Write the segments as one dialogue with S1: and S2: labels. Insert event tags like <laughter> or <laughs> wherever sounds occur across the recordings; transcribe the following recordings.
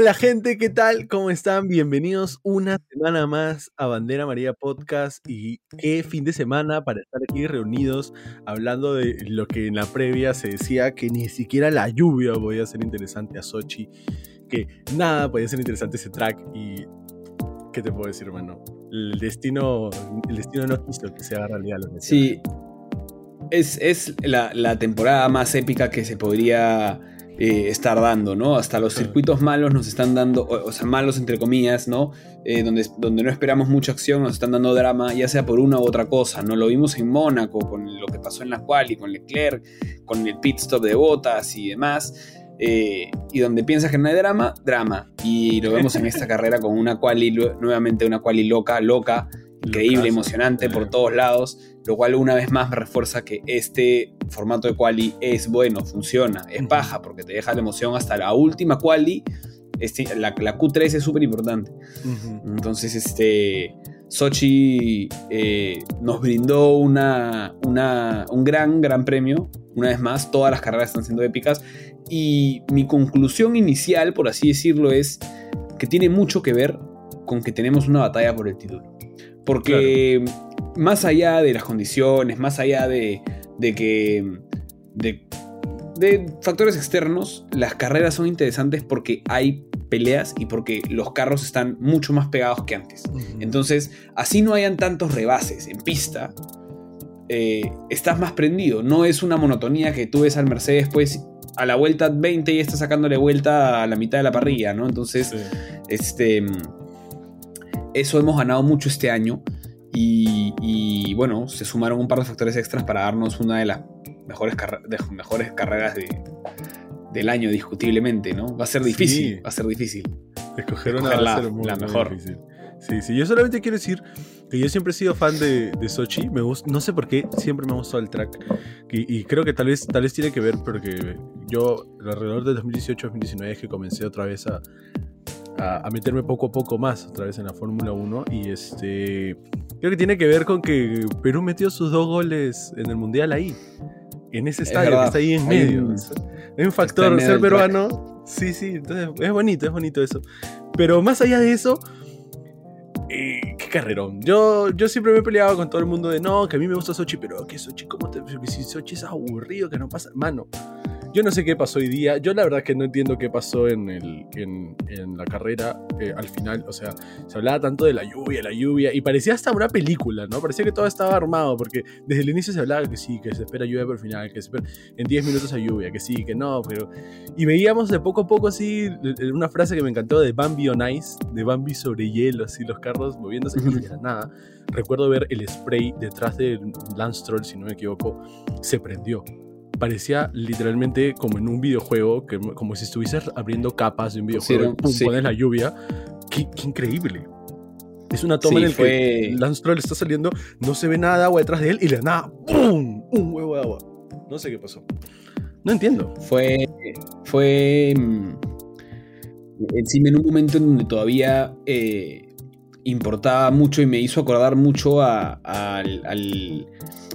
S1: Hola gente, ¿qué tal? ¿Cómo están? Bienvenidos una semana más a Bandera María Podcast y qué fin de semana para estar aquí reunidos hablando de lo que en la previa se decía que ni siquiera la lluvia podía ser interesante a Sochi, que nada podía ser interesante ese track y ¿qué te puedo decir, hermano? El destino, el destino no quiso que sea realidad. Lo que
S2: Sí, es, es la, la temporada más épica que se podría eh, estar dando, ¿no? Hasta los circuitos malos nos están dando, o, sea, malos entre comillas, ¿no? Eh, donde, donde no esperamos mucha acción, nos están dando drama, ya sea por una u otra cosa, ¿no? Lo vimos en Mónaco, con lo que pasó en la quali, con Leclerc, con el pit stop de botas y demás. Eh, y donde piensas que no hay drama, drama. Y lo vemos en esta <laughs> carrera con una quali, nuevamente una quali loca, loca, increíble, emocionante por todos lados, lo cual una vez más me refuerza que este formato de quali es bueno, funciona, es baja porque te deja la emoción hasta la última quali. Este, la, Q3 es súper importante. Entonces, este, Sochi eh, nos brindó una, una, un gran, gran premio. Una vez más, todas las carreras están siendo épicas. Y mi conclusión inicial, por así decirlo, es que tiene mucho que ver con que tenemos una batalla por el título. Porque más allá de las condiciones, más allá de, que... De, factores externos, las carreras son interesantes porque hay peleas y porque los carros están mucho más pegados que antes. Entonces, así no hayan tantos rebases en pista, eh, estás más prendido. No es una monotonía que tú ves al Mercedes, pues a la vuelta 20 y está sacándole vuelta a la mitad de la parrilla, ¿no? Entonces, este eso hemos ganado mucho este año y, bueno, se sumaron un par de factores extras para darnos una de las mejores, mejores carreras del año, discutiblemente, ¿no? Va a ser difícil, va a ser difícil.
S1: Escoger una la, la mejor. Difícil. Sí, sí, yo solamente quiero decir que yo siempre he sido fan de, de Sochi, me gusta, no sé por qué, siempre me ha gustado el track y, creo que tal vez, tal vez tiene que ver porque yo alrededor de 2018-2019 es que comencé otra vez a, a, meterme poco a poco más otra vez en la Fórmula 1 y este creo que tiene que ver con que Perú metió sus dos goles en el Mundial ahí, en ese estadio que está ahí en medio. Hay un, factor ser peruano. Sí, sí, entonces es bonito, es bonito eso. Pero más allá de eso, eh, qué carrerón. Yo, yo siempre me he peleado con todo el mundo de no, que a mí me gusta Sochi, pero que Sochi, ¿cómo te.? Si Sochi es aburrido, que no pasa. Mano, yo no sé qué pasó hoy día. Yo la verdad que no entiendo qué pasó en, el, en, en la carrera eh, al final. O sea, se hablaba tanto de la lluvia, la lluvia. Y parecía hasta una película, ¿no? Parecía que todo estaba armado. Porque desde el inicio se hablaba que sí, que se espera lluvia por el final, que se espera en 10 minutos hay lluvia, que sí, que no. Pero... Y veíamos de poco a poco así una frase que me encantó de Bambi on Ice, de Bambi sobre hielo, así los carros moviéndose y nada. Recuerdo ver el spray detrás del Lance Troll, si no me equivoco, se prendió parecía literalmente como en un videojuego, que, como si estuvieses abriendo capas de un videojuego y pones la lluvia. Qué, increíble. Es una toma en la que Lance Troll está saliendo, no se ve nada de agua detrás de él y le da ¡pum! Un huevo de agua. No sé qué pasó. No entiendo.
S2: Fue. Fue. Mm, encima en un momento en donde todavía eh, importaba mucho y me hizo acordar mucho al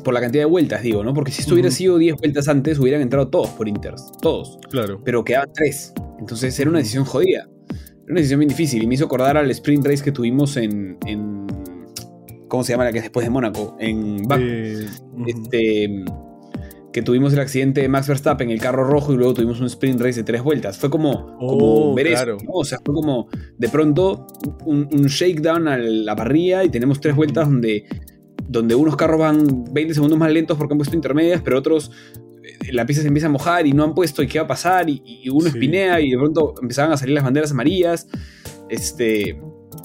S2: por la cantidad de vueltas, digo, ¿no? Porque si esto hubiera sido 10 vueltas antes, hubieran entrado todos por Inters. Todos.
S1: Claro.
S2: Pero quedaban 3. Entonces era una decisión jodida. Era una decisión bien difícil. Y me hizo acordar al sprint race que tuvimos en. ¿Cómo se llama la que es después de Mónaco? En Baku. Eh, este. Que tuvimos el accidente de Max Verstappen en el carro rojo y luego tuvimos un sprint race de tres vueltas. Fue como,
S1: oh, ver eso,
S2: O sea, fue como de pronto un, un shakedown a la parrilla y tenemos tres vueltas donde donde unos carros van 20 segundos más lentos porque han puesto intermedias, pero otros eh, la pista se empieza a mojar y no han puesto y qué va a pasar y, uno espinea y de pronto empezaban a salir las banderas amarillas. Este,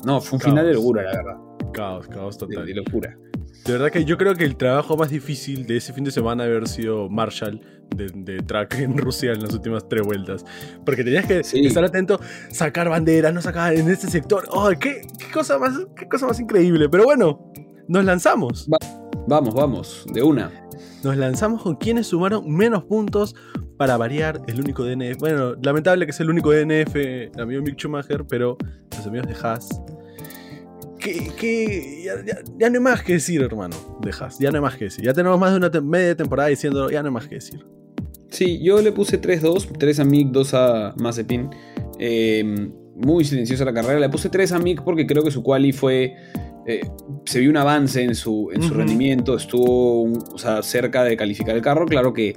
S2: no, fue un final de locura, la verdad.
S1: Caos, caos total.
S2: De, locura.
S1: De verdad que yo creo que el trabajo más difícil de ese fin de semana haber sido Marshall de, track en Rusia en las últimas tres vueltas. Porque tenías que estar atento, sacar banderas, no sacar en este sector. ¡Oh, qué, cosa más, qué cosa más increíble! Pero bueno, nos lanzamos.
S2: vamos, vamos, de una.
S1: Nos lanzamos con quienes sumaron menos puntos para variar el único DNF. Bueno, lamentable que sea el único DNF, el amigo Mick Schumacher, pero los amigos de Haas. Que, ya, no hay más que decir, hermano, de Haas. Ya no hay más que decir. Ya tenemos más de una media temporada diciendo, ya no hay más que decir.
S2: Sí, yo le puse 3-2, 3 a Mick, 2 a Mazepin. Eh, muy silenciosa la carrera. Le puse 3 a Mick porque creo que su quali fue. Eh, se vio un avance en su, en su rendimiento, estuvo cerca de calificar el carro. Claro que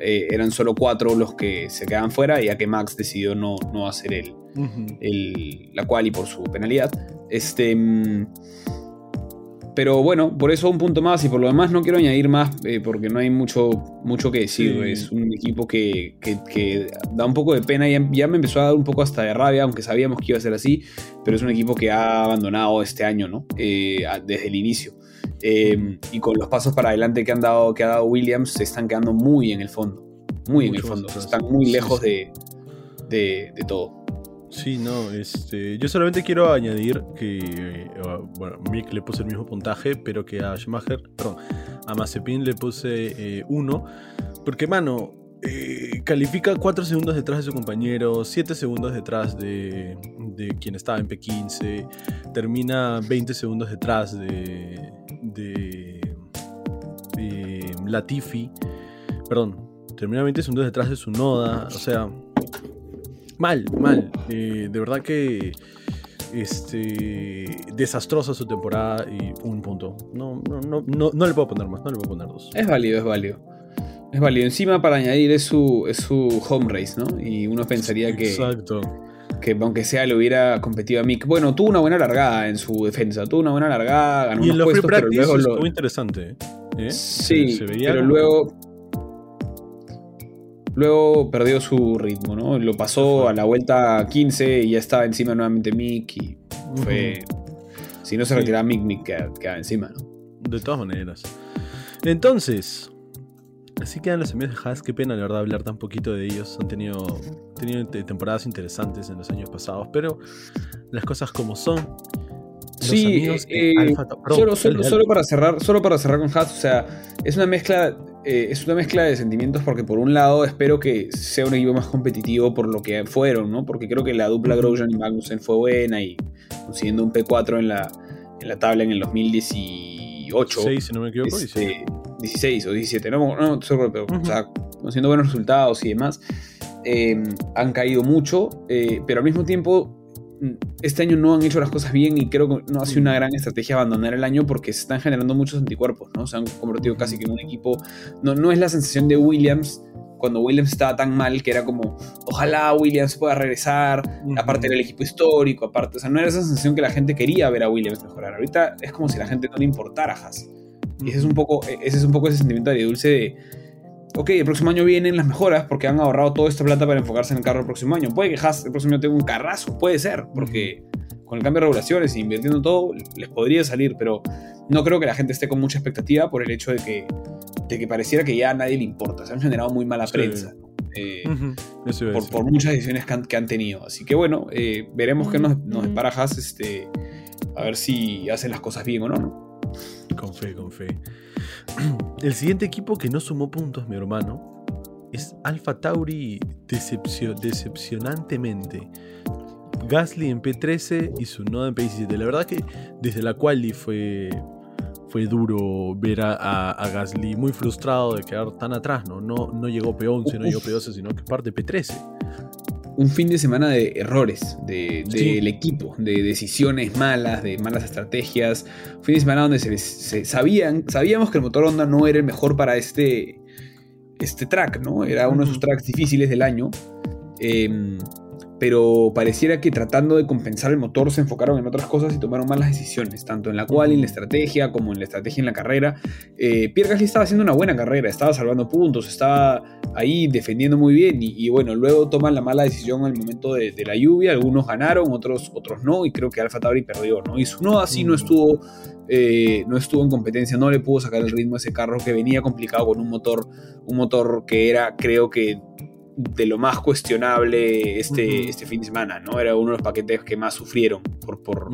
S2: eh, eran solo 4 los que se quedaban fuera, ya que Max decidió no, no hacer el, el, la quali por su penalidad. Este. Mm, pero bueno, por eso un punto más y por lo demás no quiero añadir más eh, porque no hay mucho, mucho que decir. Es un equipo que, da un poco de pena y ya, me empezó a dar un poco hasta de rabia, aunque sabíamos que iba a ser así, pero es un equipo que ha abandonado este año, ¿no? Eh, desde el inicio. Eh, y con los pasos para adelante que, han dado, que ha dado Williams, se están quedando muy en el fondo. Muy en el fondo. están muy lejos de, de todo.
S1: Sí, no, este, yo solamente quiero añadir que, eh, bueno, Mick le puse el mismo puntaje, pero que a Schumacher, perdón, a Mazepin le puse 1, eh, porque, mano, eh, califica 4 segundos detrás de su compañero, 7 segundos detrás de, de, quien estaba en P15, termina 20 segundos detrás de, de, de Latifi, perdón, termina 20 segundos detrás de su Noda, o sea Mal, mal. Eh, de verdad que este desastrosa su temporada y un punto. No, no, no, no, le puedo poner más, no le puedo poner dos.
S2: Es válido, es válido. Es válido. Encima para añadir es su, es su home race, ¿no? Y uno pensaría que. Exacto. Que aunque sea le hubiera competido a Mick. Bueno, tuvo una buena largada en su defensa. Tuvo una buena largada, ganó
S1: y
S2: unos
S1: puestos, pero luego lo... interesante.
S2: ¿eh? Sí, pero luego Luego perdió su ritmo, ¿no? Lo pasó a la vuelta 15 y ya estaba encima nuevamente Mick y fue... Si no se retiraba Mick, Mick quedaba, encima, ¿no?
S1: De todas maneras. Entonces, así quedan los amigos de Haas. Qué pena, la verdad, hablar tan poquito de ellos. Han tenido, tenido temporadas interesantes en los años pasados, pero las cosas como son.
S2: sí, eh, solo, solo, para cerrar, solo para cerrar con Haas, o sea, es una mezcla eh, es una mezcla de sentimientos porque por un lado espero que sea un equipo más competitivo por lo que fueron, ¿no? Porque creo que la dupla Grosjean y Magnussen fue buena y consiguiendo un P4 en la, en la tabla en el 2018.
S1: 16, si no me equivoco.
S2: 16 o 17, no, no, pero, o sea, consiguiendo buenos resultados y demás. Eh, han caído mucho, eh, pero al mismo tiempo este año no han hecho las cosas bien y creo que no ha sido una gran estrategia abandonar el año porque se están generando muchos anticuerpos, ¿no? Se han convertido casi que en un equipo. No, no es la sensación de Williams cuando Williams estaba tan mal que era como, ojalá Williams pueda regresar, aparte era el equipo histórico, aparte, o sea, no era esa sensación que la gente quería ver a Williams mejorar. Ahorita es como si la gente no le importara a Haas. Y ese es un poco, ese es un poco ese sentimiento de dulce de ok, el próximo año vienen las mejoras porque han ahorrado toda esta plata para enfocarse en el carro el próximo año. Puede que Haas el próximo año tenga un carrazo, puede ser, porque con el cambio de regulaciones e invirtiendo todo, les podría salir, pero no creo que la gente esté con mucha expectativa por el hecho de que, de que pareciera que ya a nadie le importa. Se han generado muy mala prensa. Eh, por, muchas decisiones que han, tenido. Así que bueno, eh, veremos qué nos, nos depara Haas, este, a ver si hacen las cosas bien o no. ¿no?
S1: Con fe, con fe. <clears throat> El siguiente equipo que no sumó puntos, mi hermano, es Alfa Tauri decepcionantemente. Gasly en P13 y su noda en P17. La verdad que desde la quali fue, fue duro ver a, Gasly muy frustrado de quedar tan atrás. No, no, no llegó P11, no llegó P12, sino que parte P13
S2: un fin de semana de errores del equipo, de decisiones malas, de malas estrategias. Un fin de semana donde se, sabían, sabíamos que el motor Honda no era el mejor para este, este track, ¿no? Era uno de esos tracks difíciles del año. Em, pero pareciera que tratando de compensar el motor se enfocaron en otras cosas y tomaron malas decisiones, tanto en la cual, en la estrategia, como en la estrategia en la carrera. Eh, Pierre Gasly estaba haciendo una buena carrera, estaba salvando puntos, estaba ahí defendiendo muy bien y, bueno, luego toman la mala decisión el momento de, la lluvia, algunos ganaron, otros, otros no, y creo que Alfa Tauri perdió, ¿no? Y su no así no estuvo... Eh, no estuvo en competencia, no le pudo sacar el ritmo a ese carro que venía complicado con un motor, un motor que era, creo que de lo más cuestionable este, este fin de semana, ¿no? Era uno de los paquetes que más sufrieron por, por,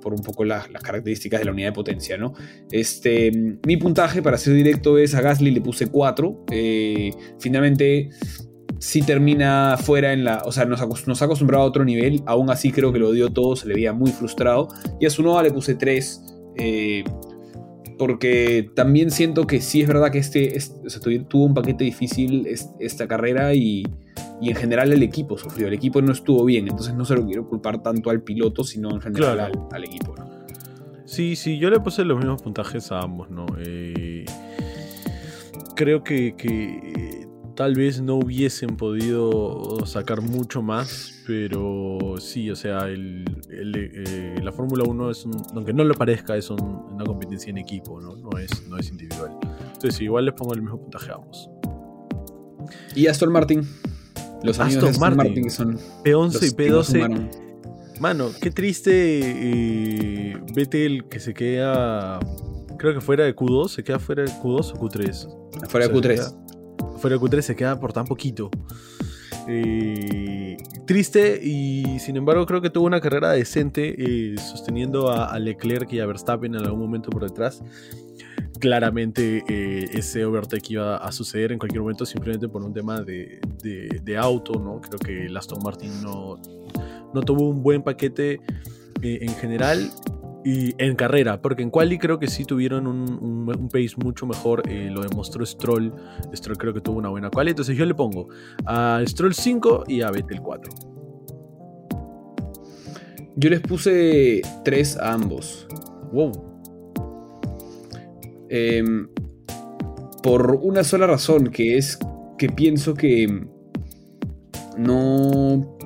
S2: por, un poco las, características de la unidad de potencia, ¿no? Este, mi puntaje, para ser directo, es a Gasly le puse 4. Eh, finalmente, si termina fuera en la... O sea, nos, nos, ha acostumbrado a otro nivel, aún así creo que lo dio todo, se le veía muy frustrado. Y a su le puse 3 porque también siento que sí es verdad que este, tuvo un paquete difícil esta carrera y, y en general el equipo sufrió, el equipo no estuvo bien, entonces no se lo quiero culpar tanto al piloto, sino en general al, equipo.
S1: Sí, sí, yo le puse los mismos puntajes a ambos, ¿no? Eh, creo que, que tal vez no hubiesen podido sacar mucho más, pero sí, o sea, el, eh, la Fórmula 1 es, aunque no lo parezca, es una competencia en equipo, ¿no? No es, no es individual. Entonces, igual les pongo el mismo puntaje a ambos.
S2: Y Aston Martin. Los amigos Aston, Aston Martin, son
S1: P11 y P12. Mano, qué triste eh, el que se queda, creo que fuera de Q2, se queda fuera de Q2 o
S2: Q3. Fuera de Q3
S1: fuera de Q3 se queda por tan poquito. Eh, triste y sin embargo creo que tuvo una carrera decente eh, sosteniendo a, Leclerc y a Verstappen en algún momento por detrás. Claramente eh, ese overtake iba a suceder en cualquier momento simplemente por un tema de, auto, ¿no? Creo que el Aston Martin no, no tuvo un buen paquete en general y en carrera, porque en quali creo que sí tuvieron un, pace mucho mejor, eh, lo demostró Stroll, Stroll creo que tuvo una buena quali, entonces yo le pongo a Stroll 5 y a Vettel 4.
S2: Yo les puse 3 a ambos.
S1: Wow.
S2: Em, por una sola razón, que es que pienso que no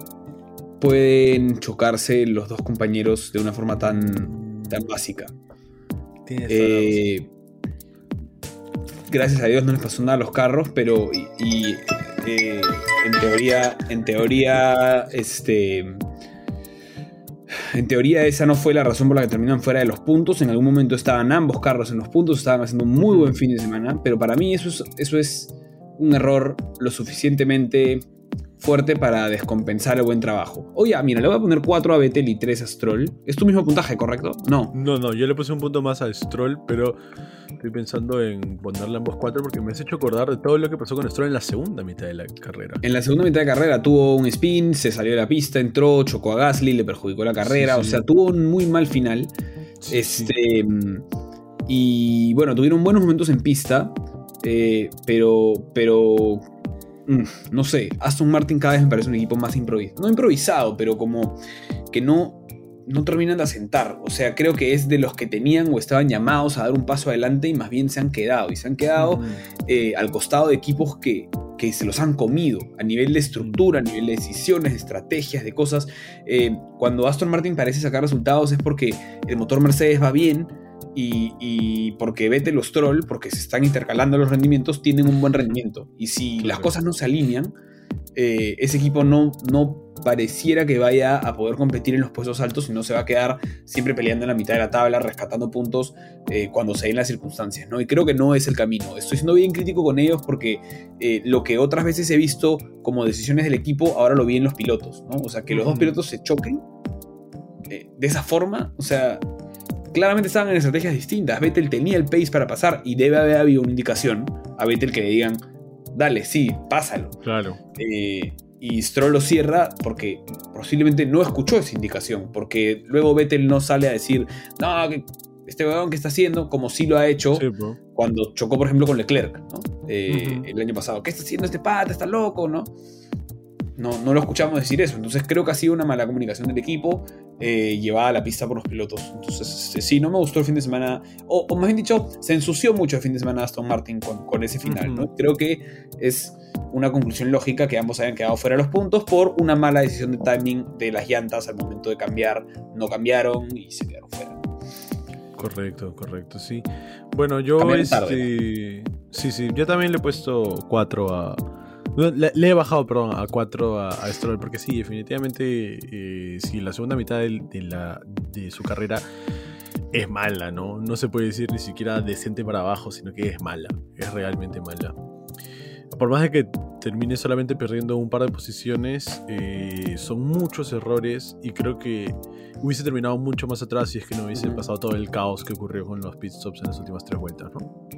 S2: pueden chocarse los dos compañeros de una forma tan tan básica. Eh, gracias a Dios no les pasó nada a los carros, pero y, eh, en teoría, en teoría, este, en teoría esa no fue la razón por la que terminan fuera de los puntos. En algún momento estaban ambos carros en los puntos, estaban haciendo un muy buen fin de semana, pero para mí eso es, eso es un error lo suficientemente fuerte para descompensar el buen trabajo. Oye, mira, le voy a poner 4 a Vettel y 3 a Stroll. Es tu mismo puntaje, ¿correcto? No.
S1: No, no, yo le puse un punto más a Stroll, pero estoy pensando en ponerle ambos 4 porque me has hecho acordar de todo lo que pasó con Stroll en la segunda mitad de la carrera.
S2: En la segunda mitad de carrera tuvo un spin, se salió de la pista, entró, chocó a Gasly, le perjudicó la carrera, o sea, tuvo un muy mal final. este. Y bueno, tuvieron buenos momentos en pista, eh, pero, pero no sé, Aston Martin cada vez me parece un equipo más improvisado. No improvisado, pero como que no, no terminan de asentar. O sea, creo que es de los que tenían o estaban llamados a dar un paso adelante y más bien se han quedado. Y se han quedado eh, al costado de equipos que, que, se los han comido a nivel de estructura, a nivel de decisiones, de estrategias, de cosas. Eh, cuando Aston Martin parece sacar resultados es porque el motor Mercedes va bien y, porque vete los troll, porque se están intercalando los rendimientos, tienen un buen rendimiento. Y si las cosas no se alinean, eh, ese equipo no, no pareciera que vaya a poder competir en los puestos altos, sino se va a quedar siempre peleando en la mitad de la tabla, rescatando puntos eh, cuando se den las circunstancias. ¿no? Y creo que no es el camino. Estoy siendo bien crítico con ellos porque eh, lo que otras veces he visto como decisiones del equipo, ahora lo vi en los pilotos. ¿no? O sea, que los dos pilotos se choquen de esa forma, o sea, claramente estaban en estrategias distintas. Vettel tenía el pace para pasar y debe haber habido una indicación a Vettel que le digan, dale, sí, pásalo.
S1: Claro.
S2: Eh, y Stroll lo cierra porque posiblemente no escuchó esa indicación, porque luego Vettel no sale a decir, no, este weón que está haciendo, como sí lo ha hecho cuando chocó, por ejemplo, con Leclerc, eh, el año pasado. ¿Qué está haciendo este pata? Está loco, ¿no? No, no lo escuchamos decir eso. Entonces creo que ha sido una mala comunicación del equipo eh, llevada a la pista por los pilotos. Entonces este, sí, no me gustó el fin de semana. O, más bien dicho, se ensució mucho el fin de semana Aston Martin con, ese final. ¿no? Creo que es una conclusión lógica que ambos hayan quedado fuera de los puntos por una mala decisión de timing de las llantas al momento de cambiar. No cambiaron y se quedaron fuera.
S1: Correcto, correcto, sí. Bueno, yo este, sí, sí, yo también le he puesto 4 a, le, he bajado, perdón, a 4 a, Stroll, porque sí, definitivamente, eh, sí, la segunda mitad de, la, de su carrera es mala, ¿no? No se puede decir ni siquiera decente para abajo, sino que es mala, es realmente mala. Por más de que termine solamente perdiendo un par de posiciones, eh, son muchos errores y creo que hubiese terminado mucho más atrás si es que no hubiese pasado todo el caos que ocurrió con los pit stops en las últimas tres vueltas, ¿no?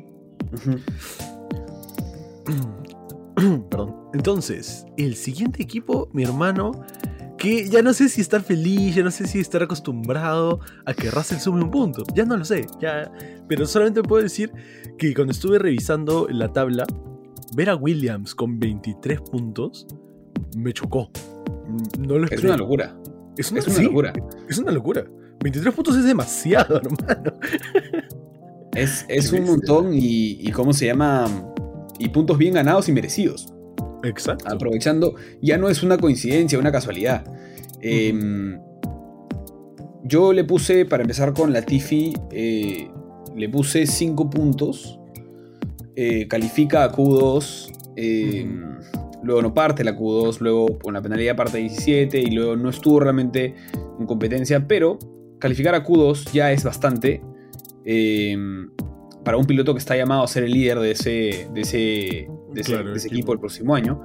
S1: <clears throat> Perdón. Entonces, el siguiente equipo, mi hermano, que ya no sé si estar feliz, ya no sé si estar acostumbrado a que Russell sume un punto. Ya no lo sé, ya. Pero solamente puedo decir que cuando estuve revisando la tabla, ver a Williams con 23 puntos me chocó. No
S2: es una locura.
S1: Es una, locura. Es una locura. 23 puntos es demasiado, <laughs> hermano.
S2: Es, un montón y, ¿cómo se llama? Y puntos bien ganados y merecidos.
S1: Exacto.
S2: Aprovechando, ya no es una coincidencia, una casualidad. Em, yo le puse, para empezar con la Tiffy, eh, le puse 5 puntos. Eh, califica a Q2. Em, luego no parte la Q2, luego con la penalidad parte 17 y luego no estuvo realmente en competencia, pero calificar a Q2 ya es bastante. Para un piloto que está llamado a ser el líder de ese, de ese, de ese, equipo el próximo año.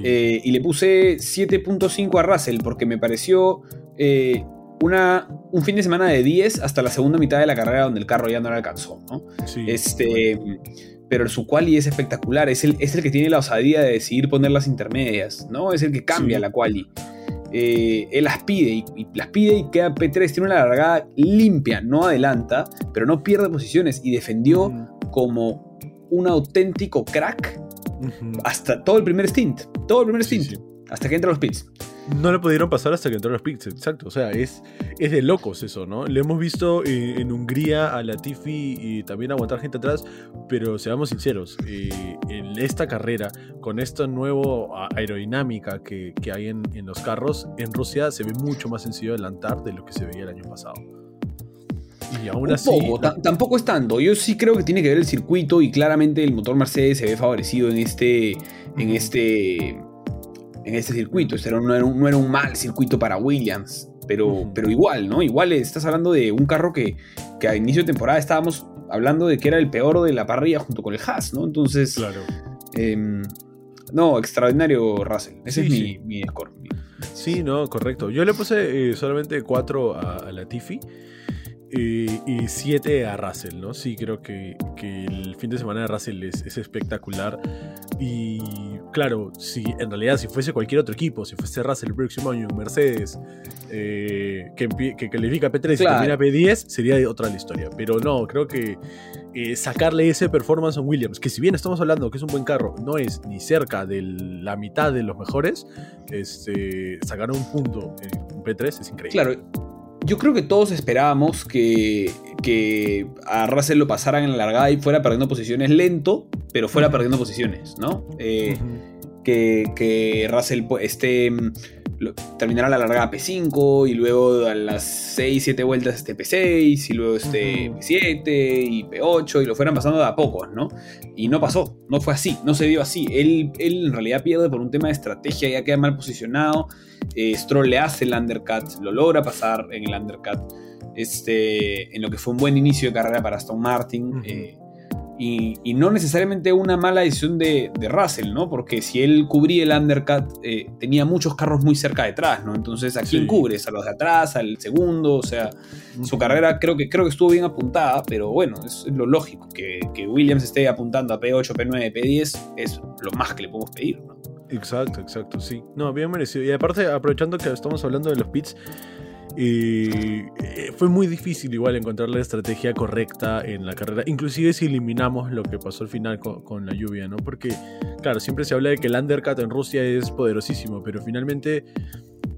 S2: Eh, y le puse 7.5 a Russell porque me pareció eh, una, un fin de semana de 10 hasta la segunda mitad de la carrera donde el carro ya no le alcanzó. ¿no? este, pero su quali es espectacular, es el, es el que tiene la osadía de decidir poner las intermedias, ¿no? es el que cambia la quali. Eh, él las pide y, las pide y queda P3, tiene una largada limpia, no adelanta, pero no pierde posiciones y defendió como un auténtico crack hasta todo el primer stint, todo el primer stint, hasta que entra los pits.
S1: No le pudieron pasar hasta que entró los pits, exacto. O sea, es, es de locos eso, ¿no? Le hemos visto en, Hungría a Latifi y también aguantar gente atrás, pero seamos sinceros, eh, en esta carrera, con esta nueva aerodinámica que, hay en, los carros, en Rusia se ve mucho más sencillo adelantar de lo que se veía el año pasado.
S2: Y aún así. tampoco es tanto. Yo sí creo que tiene que ver el circuito y claramente el motor Mercedes se ve favorecido en este. En este en este circuito. Este no, era un, no, era un, mal circuito para Williams, pero, pero igual, ¿no? Igual estás hablando de un carro que, que a inicio de temporada estábamos hablando de que era el peor de la parrilla junto con el Haas, ¿no? Entonces.
S1: Claro.
S2: Em, no, extraordinario Russell. Ese es mi, mi, score.
S1: Sí, no, correcto. Yo le puse eh, solamente 4 a, a la Tiffy y 7 a Russell, ¿no? Sí, creo que, el fin de semana de Russell es, espectacular. Y claro, si en realidad si fuese cualquier otro equipo, si fuese Russell el próximo año, Mercedes, eh, que, que, califica P3 y termina P10, sería otra la historia. Pero no, creo que eh, sacarle ese performance a Williams, que si bien estamos hablando que es un buen carro, no es ni cerca de la mitad de los mejores, este, sacar un punto en P3 es increíble.
S2: Claro yo creo que todos esperábamos que, que a Russell lo pasaran en la largada y fuera perdiendo posiciones lento, pero fuera perdiendo posiciones, ¿no? Eh, que, que, Russell esté terminará la largada P5 y luego a las 6, 7 vueltas este P6 y luego este P7 y P8 y lo fueran pasando de a poco, ¿no? Y no pasó, no fue así, no se dio así. Él, él en realidad pierde por un tema de estrategia, ya queda mal posicionado. Eh, Stroll le hace el undercut, lo logra pasar en el undercut. Este, en lo que fue un buen inicio de carrera para Aston Martin. Y, no necesariamente una mala decisión de, Russell, ¿no? Porque si él cubría el undercut, eh, tenía muchos carros muy cerca detrás, ¿no? Entonces, ¿a quién cubres? ¿A los de atrás? ¿Al segundo? O sea, su carrera creo que, creo que estuvo bien apuntada, pero bueno, es, lo lógico. Que, que, Williams esté apuntando a P8, P9, P10 es lo más que le podemos pedir, ¿no?
S1: Exacto, exacto, sí. No, bien merecido. Y aparte, aprovechando que estamos hablando de los pits, y eh, fue muy difícil igual encontrar la estrategia correcta en la carrera, inclusive si eliminamos lo que pasó al final con, la lluvia, ¿no? Porque, claro, siempre se habla de que el undercut en Rusia es poderosísimo, pero finalmente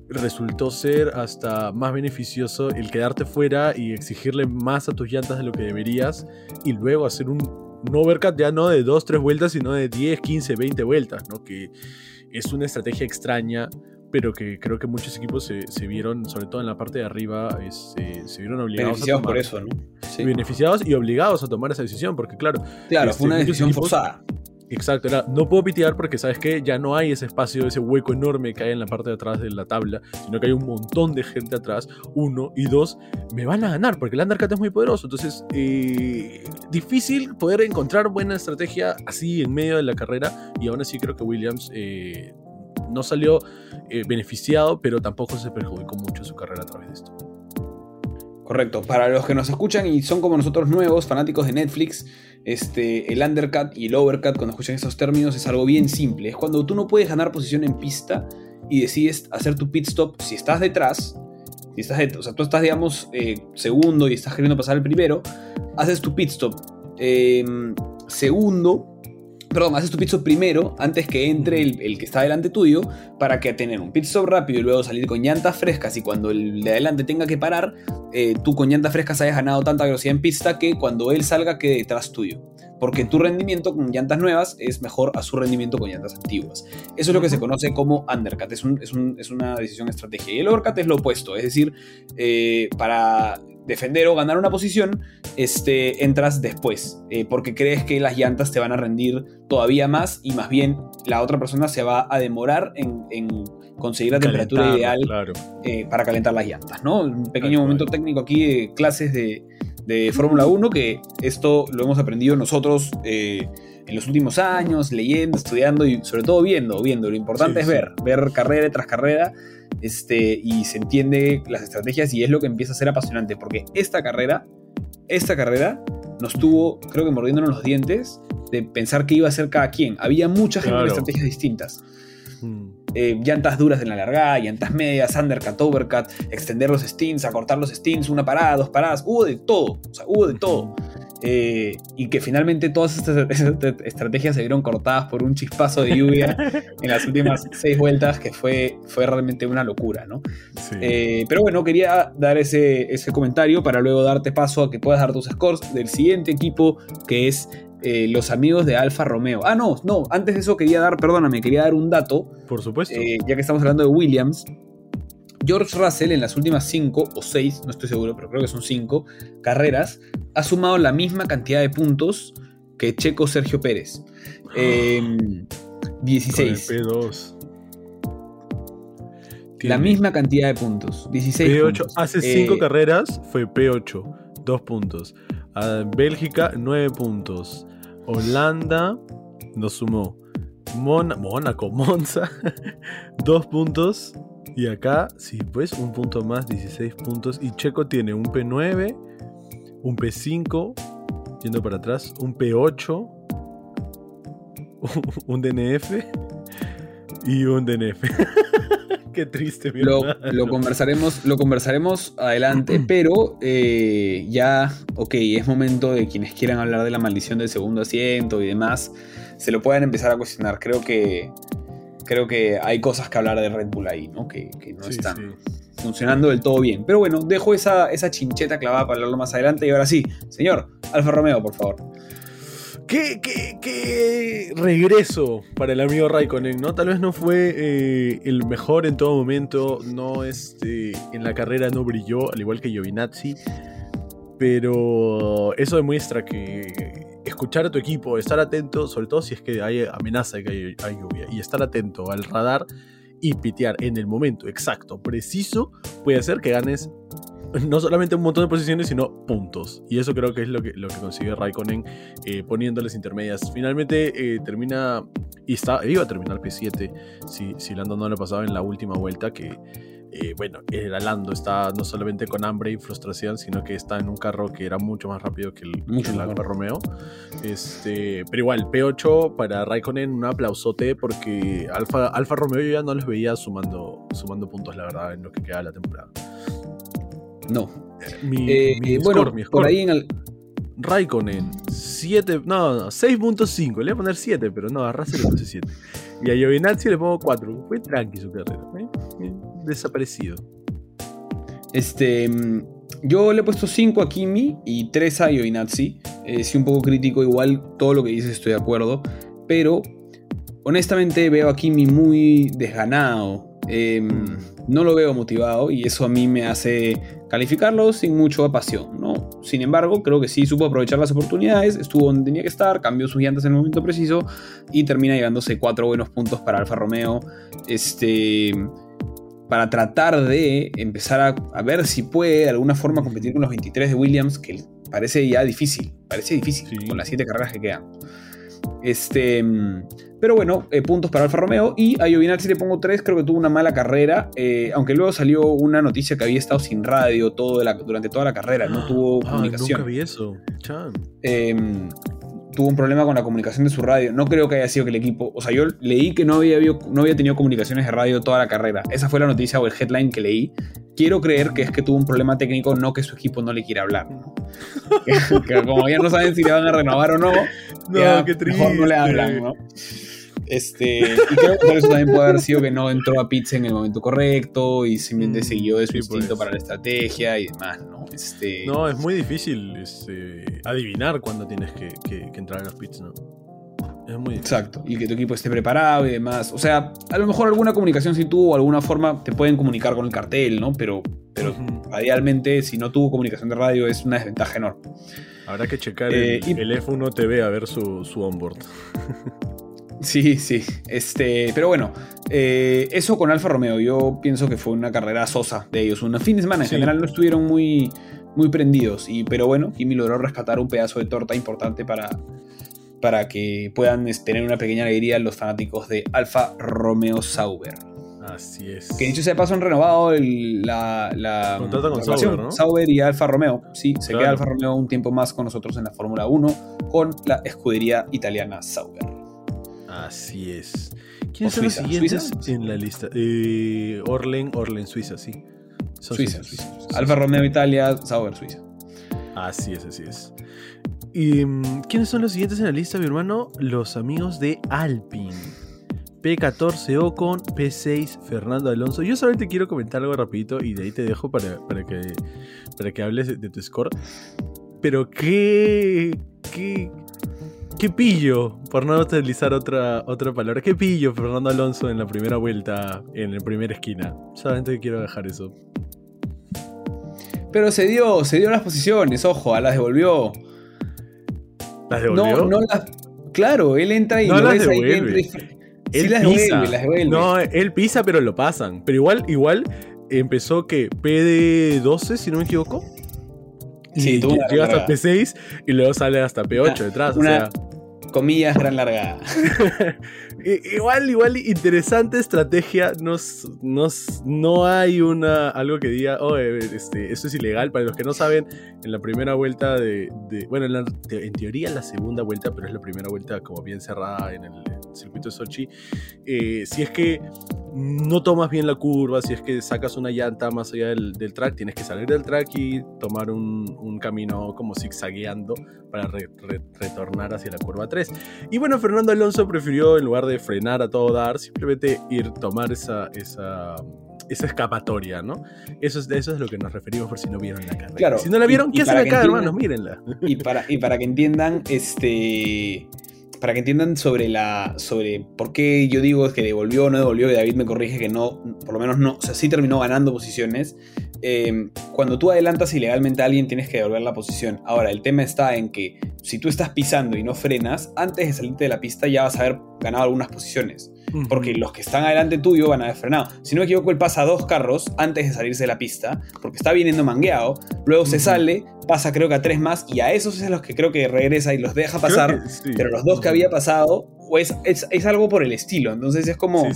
S1: resultó ser hasta más beneficioso el quedarte fuera y exigirle más a tus llantas de lo que deberías y luego hacer un, un overcut ya no de 2, 3 vueltas, sino de 10, 15, 20 vueltas, ¿no? Que es una estrategia extraña pero que creo que muchos equipos se, vieron, sobre todo en la parte de arriba, este, se vieron obligados
S2: beneficiados por eso, ¿no?
S1: Sí. Beneficiados y obligados a tomar esa decisión, porque claro.
S2: Claro, fue este, una decisión forzada.
S1: Exacto, era, no puedo pitear porque sabes que ya no hay ese espacio, ese hueco enorme que hay en la parte de atrás de la tabla, sino que hay un montón de gente atrás, uno y dos, me van a ganar porque el undercut es muy poderoso, entonces eh, difícil poder encontrar buena estrategia así en medio de la carrera y aún así creo que Williams eh, no salió eh, beneficiado, pero tampoco se perjudicó mucho su carrera a través de esto.
S2: Correcto. Para los que nos escuchan y son como nosotros nuevos, fanáticos de Netflix, este, el undercut y el overcut, cuando escuchan esos términos, es algo bien simple. Es cuando tú no puedes ganar posición en pista y decides hacer tu pit stop si estás detrás. Si estás o sea, tú estás, digamos, eh, segundo y estás queriendo pasar el primero, haces tu pit stop. Em, segundo, perdón, haces tu pit stop primero antes que entre el, que está delante tuyo para que tener un pit stop rápido y luego salir con llantas frescas y cuando el de adelante tenga que parar, eh, tú con llantas frescas hayas ganado tanta velocidad en pista que cuando él salga quede detrás tuyo. Porque tu rendimiento con llantas nuevas es mejor a su rendimiento con llantas antiguas. Eso es lo que se conoce como undercut, es, es, una decisión estratégica. Y el overcut es lo opuesto, es decir, eh, para defender o ganar una posición, este, entras después, eh, porque crees que las llantas te van a rendir todavía más y más bien la otra persona se va a demorar en, conseguir la temperatura ideal eh, para calentar las llantas, ¿no? Un pequeño momento técnico aquí de clases de, Fórmula 1, que esto lo hemos aprendido nosotros eh, en los últimos años, leyendo, estudiando y sobre todo viendo, viendo. Lo importante es ver, ver carrera tras carrera este, y se entiende las estrategias y es lo que empieza a ser apasionante, porque esta carrera, esta carrera nos tuvo, creo que mordiéndonos los dientes, de pensar qué iba a hacer cada quien. Había muchas estrategias distintas. Hmm. Eh, llantas duras en la largada, llantas medias, undercut, overcut, extender los stints, acortar los stints, una parada, dos paradas, hubo de todo, o sea, hubo de todo. Eh, y que finalmente todas estas <laughs> estrategias se vieron cortadas por un chispazo de lluvia en las últimas <laughs> seis vueltas, que fue, fue realmente una locura, ¿no? Eh, pero bueno, quería dar ese, ese comentario para luego darte paso a que puedas dar tus scores del siguiente equipo, que es eh, los amigos de Alfa Romeo. Ah, no, no, antes de eso quería dar, perdóname, quería dar un dato.
S1: Por supuesto.
S2: ya que estamos hablando de Williams. George Russell en las últimas cinco o seis, no estoy seguro, pero creo que son cinco carreras, ha sumado la misma cantidad de puntos que Checo Sergio Pérez. 16.
S1: Em, P2.
S2: La misma cantidad de puntos. 16
S1: P8. Hace 5 eh, carreras fue P8. 2 puntos. Bélgica, 9 puntos. Holanda nos sumó. Mónaco, <laughs> Monza, 2 puntos. Y acá, sí, pues un punto más, 16 puntos. Y Checo tiene un P9 un P5, yendo para atrás, un P8, <laughs> un DNF y un DNF. <laughs> <laughs> Qué triste,
S2: mi lo, lo, conversaremos, lo conversaremos adelante, <clears throat> pero eh, ya, ok, es momento de quienes quieran hablar de la maldición del segundo asiento y demás, se lo puedan empezar a cuestionar. Creo que, creo que hay cosas que hablar de Red Bull ahí, ¿no? Que, no están funcionando del todo bien. Pero bueno, dejo esa, esa chincheta clavada para hablarlo más adelante. Y ahora sí, señor, Alfa Romeo, por favor.
S1: ¿Qué, qué, regreso para el amigo Raikkonen, ¿no? Tal vez no fue eh, el mejor en todo momento, no este, en la carrera no brilló, al igual que Giovinazzi, pero eso demuestra que escuchar a tu equipo, estar atento, sobre todo si es que hay amenaza de que hay lluvia, y estar atento al radar y pitear en el momento exacto, preciso, puede hacer que ganes <laughs> no solamente un montón de posiciones, sino puntos. Y eso creo que es lo que, lo que consigue Raikkonen eh, poniéndoles intermedias. Finalmente eh, termina, y está, iba a terminar P7 si, si Lando no lo pasaba en la última vuelta, que eh, bueno, el Alando está no solamente con hambre y frustración, sino que está en un carro que era mucho más rápido que el, Alfa Romeo. Este, pero igual, P8 para Raikkonen, un aplausote porque Alfa, Alfa Romeo yo ya no les veía sumando, sumando puntos, la verdad, en lo que queda de la temporada.
S2: No.
S1: Mi, eh, bueno, por ahí en el... Raikkonen, 7, no, 6.5, le voy a poner 7, pero no, a Russell le puse 7. Y a Giovinazzi le pongo 4, fue tranqui su carrera. ¿eh? desaparecido.
S2: Este, mm, yo le he puesto 5 a Kimi y 3 a Yoinazi. Eh, sí, un poco crítico, igual todo lo que dices estoy de acuerdo. Pero honestamente veo a Kimi muy desganado. Em, no lo veo motivado y eso a mí me hace calificarlo sin mucha pasión. ¿no? Sin embargo, creo que sí supo aprovechar las oportunidades, estuvo donde tenía que estar, cambió sus llantas en el momento preciso y termina llevándose 4 buenos puntos para Alfa Romeo. Este para tratar de empezar a, ver si puede de alguna forma competir con los 23 de Williams, que parece ya difícil, parece difícil con las 7 carreras que quedan. Este, pero bueno, eh, puntos para Alfa Romeo. Y a Giovinazzi le pongo 3, creo que tuvo una mala carrera. Eh, aunque luego salió una noticia que había estado sin radio todo durante toda la carrera, no tuvo ah, comunicación.
S1: Nunca vi eso.
S2: Em, tuvo un problema con la comunicación de su radio. No creo que haya sido que el equipo. O sea, yo leí que no había, no había tenido comunicaciones de radio toda la carrera. Esa fue la noticia o el headline que leí. Quiero creer que es que tuvo un problema técnico, no que su equipo no le quiera hablar. <laughs> que, como ya no saben si le van a renovar o no, <laughs> no qué triste. mejor no le hablan, ¿no? Este, <laughs> y creo que por eso también puede haber sido que no entró a Pizza en el momento correcto y simplemente mm, siguió de su instinto para la estrategia y demás, ¿no? Este...
S1: No, es muy difícil este, adivinar cuándo tienes que, entrar en los pits, ¿no?
S2: Es muy Exacto, y que tu equipo esté preparado y demás. O sea, a lo mejor alguna comunicación si tuvo, alguna forma te pueden comunicar con el cartel, ¿no? Pero, pero radialmente, si no tuvo comunicación de radio, es una desventaja enorme.
S1: Habrá que checar el, eh, F1 TV a ver su, su onboard. <laughs>
S2: Sí, sí. Este, pero bueno, eh, eso con Alfa Romeo. Yo pienso que fue una carrera sosa de ellos. Un fin de semana en general no estuvieron muy, muy prendidos. Y, pero bueno, Kimi logró rescatar un pedazo de torta importante para, para que puedan tener una pequeña alegría los fanáticos de Alfa Romeo Sauber.
S1: Así es.
S2: Que dicho sea paso han renovado la, la,
S1: con Sauber, ¿no?
S2: Sauber y Alfa Romeo. Sí, se queda Alfa Romeo un tiempo más con nosotros en la Fórmula 1 con la escudería italiana Sauber.
S1: Así es. ¿Quiénes son los siguientes en la lista? Eh, Orlen, Orlen, Suiza, sí.
S2: Suiza, Alfa Romeo Italia, Sauber, Suiza.
S1: Así es, así es. ¿Y mm, quiénes son los siguientes en la lista, mi hermano? Los amigos de Alpine. P14 Ocon, P6 Fernando Alonso. Yo solamente quiero comentar algo rapidito y de ahí te dejo para, para, que, para que hables de, de tu score. Pero qué, qué, qué pillo, por no utilizar otra, otra palabra, qué pillo Fernando Alonso en la primera vuelta, en la primera esquina. Solamente quiero dejar eso.
S2: Pero se dio, se dio las posiciones, ojo, las devolvió.
S1: ¿Las devolvió?
S2: No, no las. Claro, él entra y
S1: no las devuelve. Él las pisa. Devuelve, las devuelve. No, él pisa, pero lo pasan. Pero igual, igual empezó que PD12, si no me equivoco. Sí, y llega hasta P6 y luego sale hasta P8 detrás. o sea
S2: comillas, gran largada. <laughs>
S1: igual, igual, interesante estrategia. no hay una, algo que diga, oh, este, eso es ilegal. Para los que no saben, en la primera vuelta de. bueno, en, teoría la segunda vuelta, pero es la primera vuelta como bien cerrada en el, circuito de Sochi. Eh, si es que no tomas bien la curva, si es que sacas una llanta más allá del, track, tienes que salir del track y tomar un, camino como zigzagueando para retornar hacia la curva 3. Y bueno, Fernando Alonso prefirió, en lugar de frenar a todo dar, simplemente ir, tomar esa, esa, esa escapatoria, ¿no? Eso es, eso es lo que nos referimos por si no vieron la carrera.
S2: Claro,
S1: si no la vieron, ¿qué hacen acá, hermanos? Mírenla.
S2: Y para, y para que entiendan, este para que entiendan sobre la sobre por qué yo digo que devolvió o no devolvió, y David me corrige que no, por lo menos no, o sea, sí terminó ganando posiciones. Em, cuando tú adelantas ilegalmente a alguien tienes que devolver la posición. Ahora, el tema está en que si tú estás pisando y no frenas, antes de salirte de la pista ya vas a haber ganado algunas posiciones. Porque los que están adelante tuyo van a haber frenado. Si no me equivoco, él pasa dos carros antes de salirse de la pista, porque está viniendo mangueado. Luego se sale, pasa creo que a tres más, y a esos es a los que creo que regresa y los deja pasar. Pero los dos que había pasado, pues es, algo por el estilo. Entonces es como.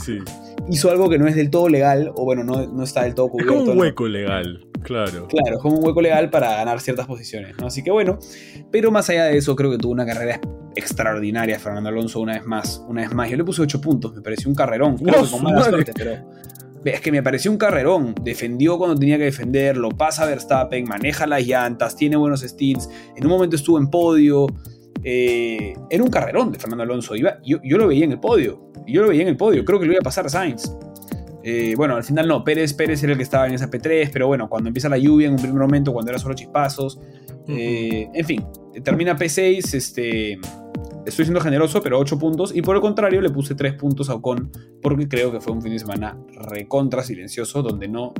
S2: Hizo algo que no es del todo legal, o bueno, no, no está del todo cubierto.
S1: Es como un hueco legal. Claro.
S2: Claro, es como un hueco legal para ganar ciertas posiciones, ¿no? Así que bueno, pero más allá de eso, creo que tuvo una carrera extraordinaria Fernando Alonso una vez más, una vez más. Yo le puse 8 puntos, me pareció un carrerón. con mala suerte, pero es que me pareció un carrerón. Defendió cuando tenía que defender, lo pasa a Verstappen, maneja las llantas, tiene buenos stints. En un momento estuvo en podio. Eh, era un carrerón de Fernando Alonso. Iba, yo, yo, lo veía en el podio. Yo lo veía en el podio. Creo que lo iba a pasar a Sainz. Eh, bueno, al final no, Pérez, Pérez era el que estaba en esa P3, pero bueno, cuando empieza la lluvia en un primer momento, cuando era solo chispazos, eh, en fin, termina P6, este, estoy siendo generoso, pero 8 puntos. Y por el contrario, le puse 3 puntos a Ocon porque creo que fue un fin de semana recontra silencioso, donde no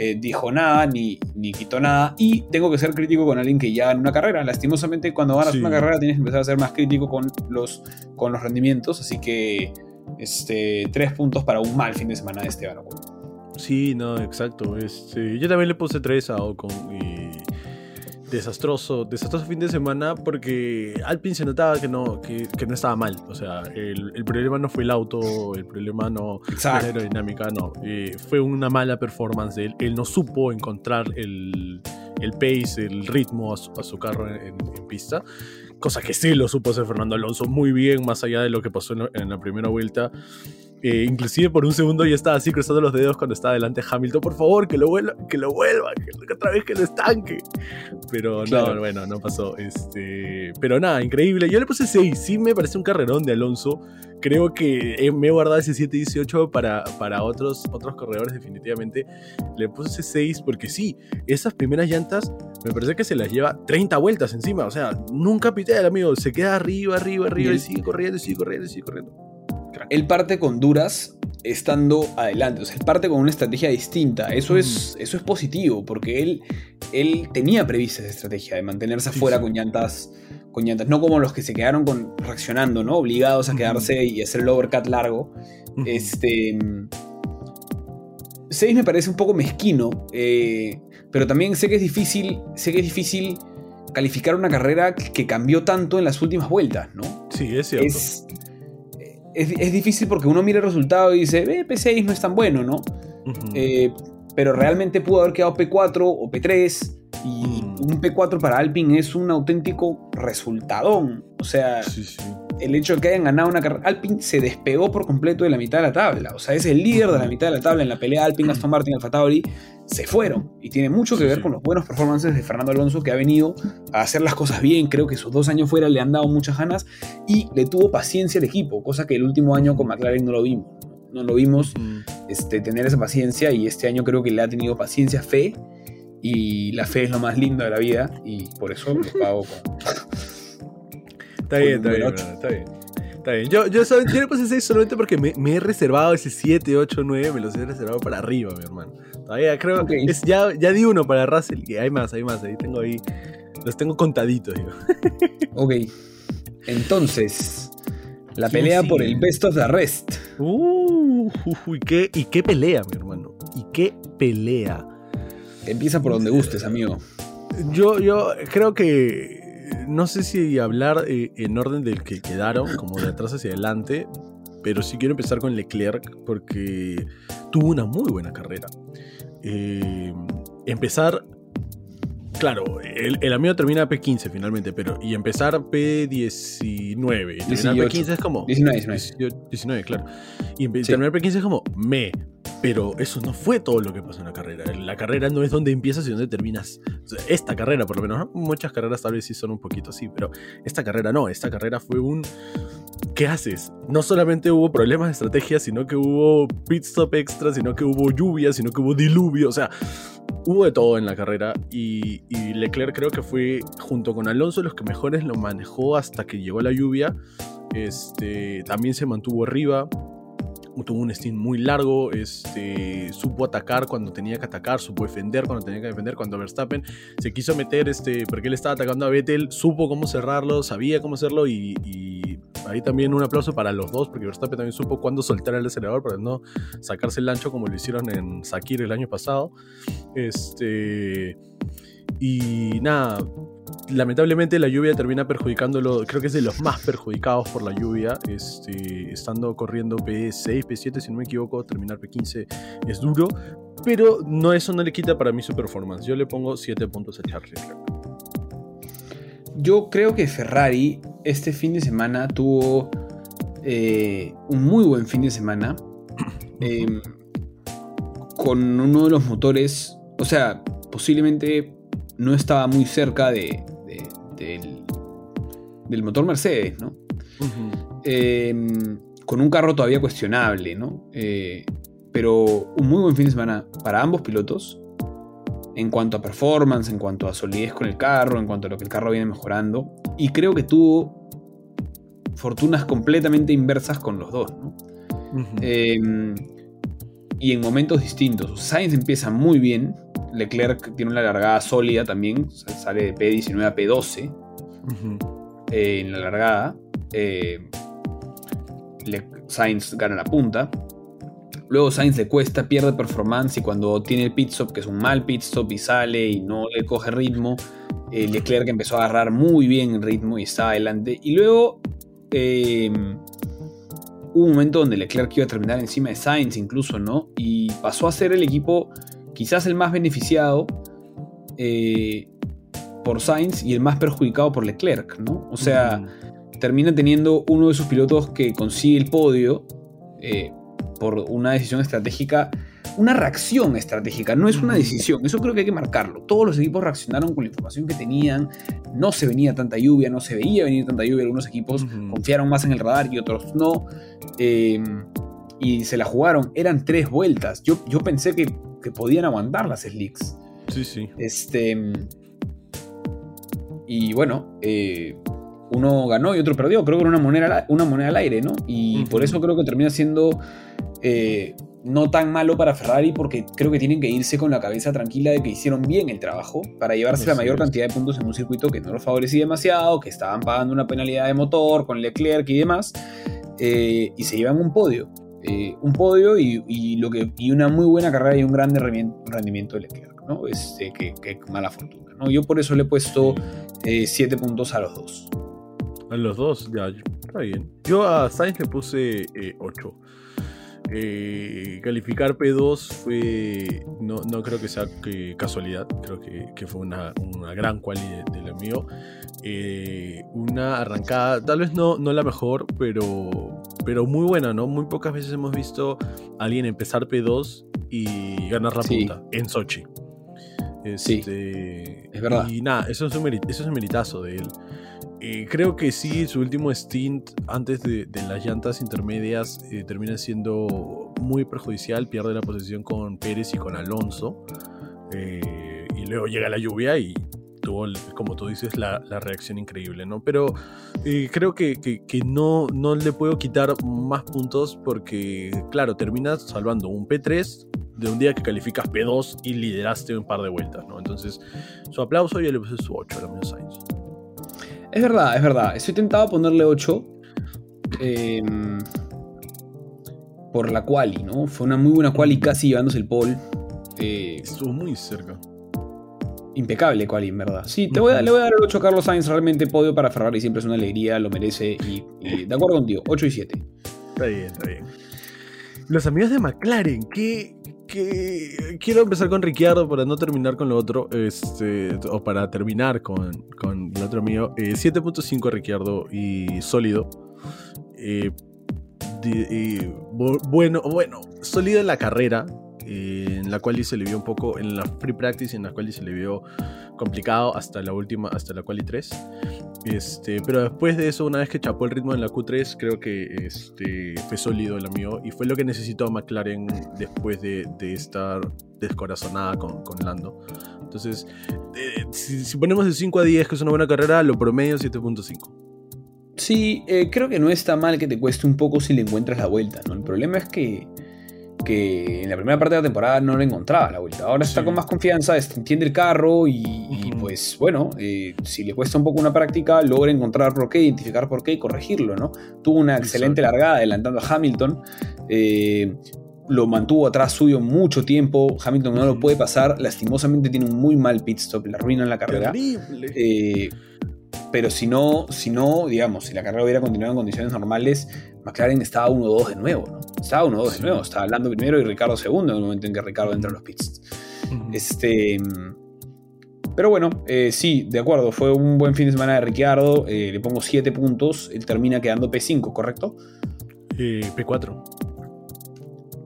S2: eh, dijo nada ni, ni quitó nada. Y tengo que ser crítico con alguien que ya en una carrera. Lastimosamente, cuando ganas una carrera tienes que empezar a ser más crítico con los, con los rendimientos. Así que este, 3 puntos para un mal fin de semana de Esteban Ocon.
S1: Sí, no, exacto. Este, yo también le puse 3 a Ocon y desastroso, desastroso fin de semana porque Alpine se notaba que no, que, no estaba mal. O sea, el, problema no fue el auto, el problema no fue la aerodinámica, no. Eh, fue una mala performance de él. Él no supo encontrar el, el pace, el ritmo a su, carro en, pista. cosa que sí lo supo hacer Fernando Alonso muy bien, más allá de lo que pasó en la primera vuelta. Eh, inclusive por un segundo yo estaba así cruzando los dedos cuando estaba delante Hamilton, por favor, que lo vuelva, que lo vuelva, que otra vez que lo estanque. Pero no, bueno, no pasó. Este, pero nada, increíble. Yo le puse 6, sí me parece un carrerón de Alonso. Creo que me he guardado ese 7-18 para, para otros, otros corredores definitivamente. Le puse 6 porque sí, esas primeras llantas me parece que se las lleva 30 vueltas encima. O sea, nunca pitea el amigo, se queda arriba, arriba, arriba y sigue corriendo, sigue corriendo, sigue corriendo.
S2: Él parte con duras estando adelante, o sea, él parte con una estrategia distinta. Eso, es, eso es positivo, porque él, él tenía prevista esa estrategia de mantenerse afuera con llantas con llantas, no como los que se quedaron con, reaccionando, ¿no? Obligados a quedarse y hacer el overcut largo. Este. 6 me parece un poco mezquino, eh, pero también sé que es difícil, sé que es difícil calificar una carrera que cambió tanto en las últimas vueltas, ¿no?
S1: Sí, es cierto
S2: es, difícil porque uno mira el resultado y dice, eh, P6 no es tan bueno, ¿no? Eh, pero realmente pudo haber quedado P4 o P3 y mm. un P4 para Alpine es un auténtico resultadón. O sea, el hecho de que hayan ganado una carrera. Alpine se despegó por completo de la mitad de la tabla. O sea, es el líder de la mitad de la tabla en la pelea Alpine, Aston Martin, Alfa Tauri. Se fueron. Y tiene mucho que ver con los buenos performances de Fernando Alonso, que ha venido a hacer las cosas bien. Creo que sus dos años fuera le han dado muchas ganas. Y le tuvo paciencia al equipo, cosa que el último año con McLaren no lo vimos. No lo vimos este, tener esa paciencia. Y este año creo que le ha tenido paciencia, fe. Y la fe es lo más lindo de la vida. Y por eso lo pago <laughs> con.
S1: Está bien, está bien, está bien. Está bien. Yo, yo, yo, le puse 6 solamente porque me, me, he reservado ese 7, 8, 9, me los he reservado para arriba, mi hermano. Todavía creo es, ya, ya di uno para Russell, y hay más, hay más, ahí tengo ahí, los tengo contaditos, digo. <laughs>
S2: Ok. Entonces, la pelea por el Best of the Rest.
S1: Uh, y, qué, y qué pelea, mi hermano. Y qué pelea.
S2: Empieza por donde gustes, amigo.
S1: Yo, yo creo que no sé si hablar eh, en orden del que quedaron, como de atrás hacia adelante, pero sí quiero empezar con Leclerc porque tuvo una muy buena carrera. Eh, empezar, claro, el, amigo termina P15 finalmente, pero y empezar P19 y terminar P15 es como
S2: 19,
S1: 19. claro. Y terminar P15 es como me, pero eso no fue todo lo que pasó en la carrera. La carrera no es donde empiezas y donde terminas. Esta carrera, por lo menos, muchas carreras tal vez sí son un poquito así, pero esta carrera no. Esta carrera fue un. ¿Qué haces? No solamente hubo problemas de estrategia, sino que hubo pit stop extra, sino que hubo lluvia, sino que hubo diluvio. O sea, hubo de todo en la carrera. Y, y Leclerc creo que fue, junto con Alonso, los que mejores lo manejó hasta que llegó la lluvia. Este, también se mantuvo arriba tuvo un stint muy largo, este, supo atacar cuando tenía que atacar, supo defender cuando tenía que defender, cuando Verstappen se quiso meter, este, porque él estaba atacando a Vettel, supo cómo cerrarlo, sabía cómo hacerlo y, ahí también un aplauso para los dos, porque Verstappen también supo cuándo soltar el acelerador para no sacarse el ancho como lo hicieron en Sakir el año pasado. Este, y nada, lamentablemente la lluvia termina perjudicándolo, creo que es de los más perjudicados por la lluvia, este, estando corriendo P6, P7 si no me equivoco, terminar P15 es duro, pero no eso no le quita para mí su performance, yo le pongo 7 puntos a Charlie
S2: Yo creo que Ferrari este fin de semana tuvo eh, un muy buen fin de semana em, con uno de los motores, o sea, posiblemente no estaba muy cerca de, del, motor Mercedes, ¿no? Em, con un carro todavía cuestionable, ¿no? Eh, pero un muy buen fin de semana para ambos pilotos, en cuanto a performance, en cuanto a solidez con el carro, en cuanto a lo que el carro viene mejorando. Y creo que tuvo fortunas completamente inversas con los dos, ¿no? Em, y en momentos distintos. Sainz empieza muy bien, Leclerc tiene una largada sólida también, sale de P19 a P12 eh, en la largada. Eh, Sainz gana la punta. Luego Sainz le cuesta, pierde performance y cuando tiene el pit stop, que es un mal pit stop y sale y no le coge ritmo, eh, Leclerc empezó a agarrar muy bien el ritmo y está adelante. Y luego hubo un momento donde Leclerc iba a terminar encima de Sainz incluso, ¿no? Y pasó a ser el equipo quizás el más beneficiado, eh, por Sainz y el más perjudicado por Leclerc, ¿no? O sea, termina teniendo uno de sus pilotos que consigue el podio eh, por una decisión estratégica, una reacción estratégica, no es una decisión, eso creo que hay que marcarlo. Todos los equipos reaccionaron con la información que tenían, no se venía tanta lluvia, no se veía venir tanta lluvia, algunos equipos confiaron más en el radar y otros no, em, y se la jugaron, eran tres vueltas, yo, yo pensé que, que podían aguantar las slicks.
S1: Sí, sí.
S2: Este, y bueno, eh, uno ganó y otro perdió. Creo que era una moneda, una moneda al aire, ¿no? Y por eso creo que termina siendo eh, no tan malo para Ferrari, porque creo que tienen que irse con la cabeza tranquila de que hicieron bien el trabajo para llevarse la mayor cantidad de puntos en un circuito que no lo favorecía demasiado, que estaban pagando una penalidad de motor con Leclerc y demás, eh, y se llevan un podio. Eh, un podio y, lo que, y una muy buena carrera y un gran rendimiento de Leclerc, ¿no? Este, que, mala fortuna, ¿no? Yo por eso le he puesto 7 puntos a los dos.
S1: A los dos, ya, está bien. Yo a Sainz le puse 8. Eh, eh, calificar P2 fue. No, no creo que sea casualidad. Creo que, fue una, gran cualidad de, lo mío. Eh, una arrancada, tal vez no, no la mejor, pero, pero muy buena, ¿no? Muy pocas veces hemos visto a alguien empezar P2 y ganar la punta en Sochi.
S2: sí,
S1: este,
S2: es verdad.
S1: Y nada, eso es un, eso es un meritazo de él. Eh, creo que sí, su último stint antes de, las llantas intermedias eh, termina siendo muy perjudicial, pierde la posición con Pérez y con Alonso. Eh, y luego llega la lluvia y tuvo, como tú dices, la, reacción increíble, ¿no? Pero creo que, que, no, no le puedo quitar más puntos porque, claro, terminas salvando un P3 de un día que calificas P2 y lideraste un par de vueltas, ¿no? Entonces, su aplauso y le puse su 8 a la Sainz.
S2: Es verdad, es verdad. Estoy tentado a ponerle 8. Em, por la quali, ¿no? Fue una muy buena quali casi llevándose el pole.
S1: Eh, Estuvo muy cerca.
S2: Impecable quali, en verdad. Sí, te voy a, le voy a dar el 8 a Carlos Sainz. Realmente podio para Ferrari siempre es una alegría, lo merece. Y, de acuerdo contigo, 8 y 7.
S1: Está bien, está bien. Los amigos de McLaren, ¿qué, que quiero empezar con Ricciardo para no terminar con lo otro, este, o para terminar con, con el otro mío. 7.5 eh, Ricciardo y sólido. Eh, bueno, bueno, sólido en la carrera, en la cual se le vio un poco en la free practice, en la cual se le vio complicado hasta la última, hasta la quali 3. Este, pero después de eso, una vez que chapó el ritmo en la Q3, creo que este, fue sólido el amigo y fue lo que necesitó McLaren después de, estar descorazonada con, con Lando. Entonces, eh, si, ponemos de 5 a 10, que es una buena carrera, lo promedio 7.5.
S2: Sí, eh, creo que no está mal que te cueste un poco si le encuentras la vuelta, ¿no? El problema es que que en la primera parte de la temporada no le encontraba la vuelta. Ahora está con más confianza, entiende el carro y, pues bueno, eh, si le cuesta un poco una práctica, logra encontrar por qué, identificar por qué y corregirlo, ¿no? Tuvo una excelente largada adelantando a Hamilton. Eh, lo mantuvo atrás suyo mucho tiempo. Hamilton no lo puede pasar. Lastimosamente tiene un muy mal pit stop, la arruina en la carrera. Eh, pero si no, si no, digamos, si la carrera hubiera continuado en condiciones normales, McLaren estaba 1-2 de nuevo, ¿no? Estaba 1-2 de nuevo, estaba hablando primero y Ricardo segundo en el momento en que Ricardo entra a los pits. Este. Pero bueno, eh, sí, de acuerdo, fue un buen fin de semana de Ricciardo. Eh, le pongo 7 puntos, él termina quedando P5, ¿correcto?
S1: P4.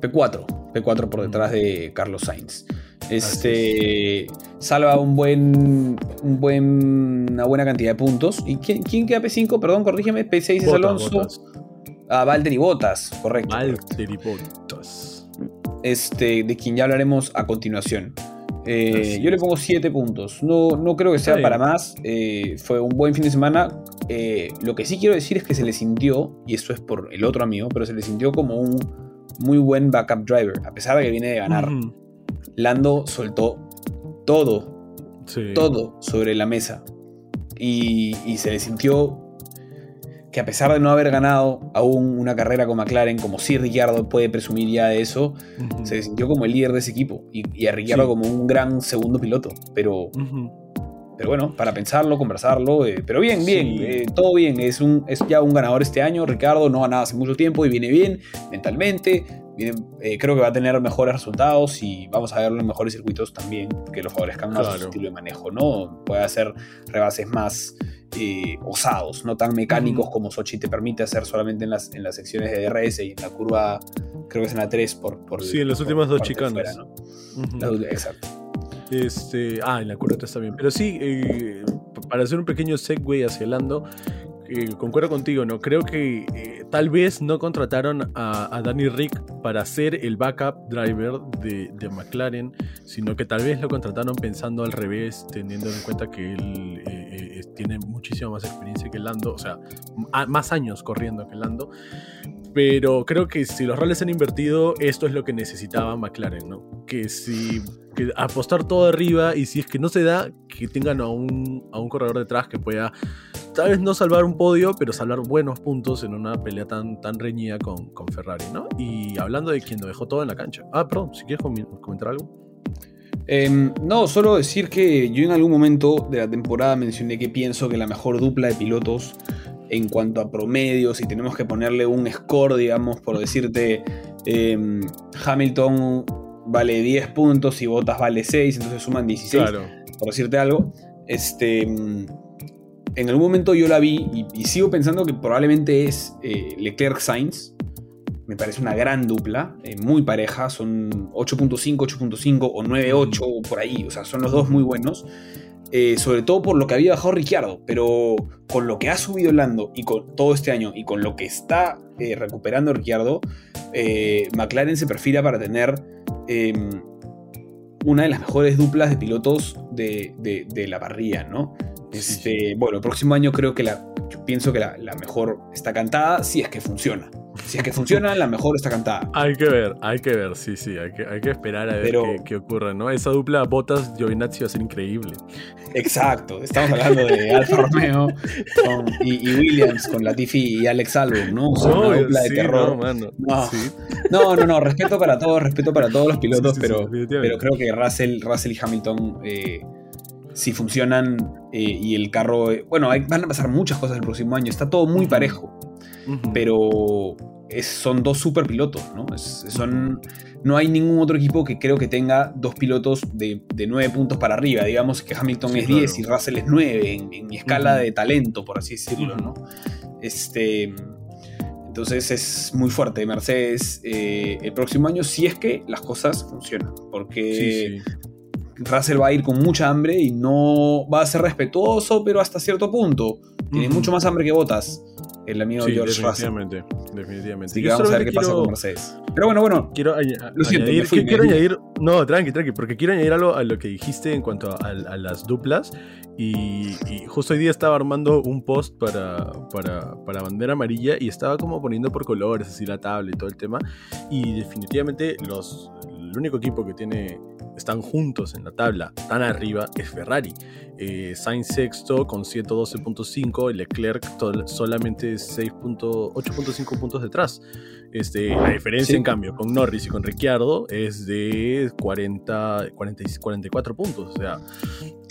S2: P4, P4 por detrás de Carlos Sainz. Este salva un buen, un buen, una buena cantidad de puntos. ¿Y quién, quién queda P5? Perdón, corrígeme. P6 es Alonso. Ah, Valtteri Bottas, correcto.
S1: Valtteri Bottas.
S2: Este, de quien ya hablaremos a continuación. Eh, yo le pongo 7 puntos. No, no creo que sea para más. Eh, fue un buen fin de semana. Eh, lo que sí quiero decir es que se le sintió, y esto es por el otro amigo, pero se le sintió como un muy buen backup driver, a pesar de que viene de ganar. Lando soltó todo, todo sobre la mesa. Y, y se le sintió que a pesar de no haber ganado aún una carrera con McLaren, como si Ricciardo puede presumir ya de eso, se sintió como el líder de ese equipo y, a Ricciardo como un gran segundo piloto. Pero, pero bueno, para pensarlo, conversarlo. Eh, pero bien, bien, eh, todo bien. Es, un, es ya un ganador este año. Ricardo no ganaba hace mucho tiempo y viene bien mentalmente. Eh, creo que va a tener mejores resultados y vamos a verlo en mejores circuitos también que lo favorezcan más su estilo de manejo, ¿no? Puede hacer rebases más osados, no tan mecánicos como Sochi te permite hacer solamente en las, en las secciones de DRS y en la curva, creo que es en la 3 por... por
S1: sí, en las últimas dos chicanas. Exacto. Este, ah, en la curva está bien. Pero sí, eh, para hacer un pequeño segue hacia Lando, eh, concuerdo contigo, ¿no? Creo que eh, tal vez no contrataron a, Danny Rick para ser el backup driver de, McLaren, sino que tal vez lo contrataron pensando al revés, teniendo en cuenta que él tiene muchísima más experiencia que Lando, o sea, más años corriendo que Lando. Pero creo que si los roles han invertido, esto es lo que necesitaba McLaren, ¿no? Que si que apostar todo arriba y si es que no se da, que tengan a un, a un corredor detrás que pueda tal vez no salvar un podio, pero salvar buenos puntos en una pelea tan, tan reñida con, con Ferrari, ¿no? Y hablando de quien lo dejó todo en la cancha. Ah, perdón, si quieres comentar algo.
S2: Em, no, solo decir que yo en algún momento de la temporada mencioné que pienso que la mejor dupla de pilotos en cuanto a promedios, y tenemos que ponerle un score, digamos, por decirte, em, Hamilton vale 10 puntos y Bottas vale 6, entonces suman 16, por decirte algo. Este, en algún momento yo la vi y, sigo pensando que probablemente es eh, Leclerc Sainz. Me parece una gran dupla, eh, muy pareja, son 8.5, 8.5 o 9.8 por ahí, o sea, son los dos muy buenos. Eh, sobre todo por lo que había bajado Ricciardo, pero con lo que ha subido Lando y con todo este año y con lo que está eh, recuperando Ricciardo, eh, McLaren se perfila para tener em, una de las mejores duplas de pilotos de, la parrilla, ¿no? Este, bueno, el próximo año creo que la, yo pienso que la, la mejor está cantada si es que funciona. Si es que funciona, la mejor está cantada.
S1: Hay que ver, hay que ver, sí, sí, hay que, hay que esperar a ver qué, ocurre, ¿no? Esa dupla Botas Giovinazzi va a ser increíble.
S2: Exacto, estamos hablando de Alfa Romeo y, Williams con Latifi y Alex Albon, ¿no? una dupla de terror. No, no, no, respeto para todos, respeto para todos los pilotos, pero, pero creo que Russell, Russell y Hamilton. Eh, si funcionan eh, y el carro. Eh, bueno, van a pasar muchas cosas el próximo año. Está todo muy parejo. Pero son dos super pilotos, ¿no? son, no hay ningún otro equipo que creo que tenga dos pilotos de, de 9 puntos para arriba. Digamos que Hamilton es 10 y Russell es 9 en, mi escala de talento, por así decirlo, ¿no? Este. Entonces es muy fuerte Mercedes eh, el próximo año si es que las cosas funcionan. Porque Russell va a ir con mucha hambre y no va a ser respetuoso, pero hasta cierto punto. Tiene mucho más hambre que botas el amigo George
S1: definitivamente, Definitivamente.
S2: Así que vamos a ver qué pasa con Mercedes. Pero bueno, bueno.
S1: Quiero, añadir, quiero añadir. No, tranqui, tranqui, porque quiero añadir algo a lo que dijiste en cuanto a, las duplas. Y, justo hoy día estaba armando un post para, para, para, bandera amarilla y estaba como poniendo por colores así la tabla y todo el tema. Y definitivamente los, el único equipo que tiene están juntos en la tabla tan arriba es Ferrari. Eh, Sainz sexto con 112.5 y Leclerc solamente 8.5 puntos detrás. Este, la diferencia, en cambio, con Norris y con Ricciardo es de 40, 44 puntos. O sea,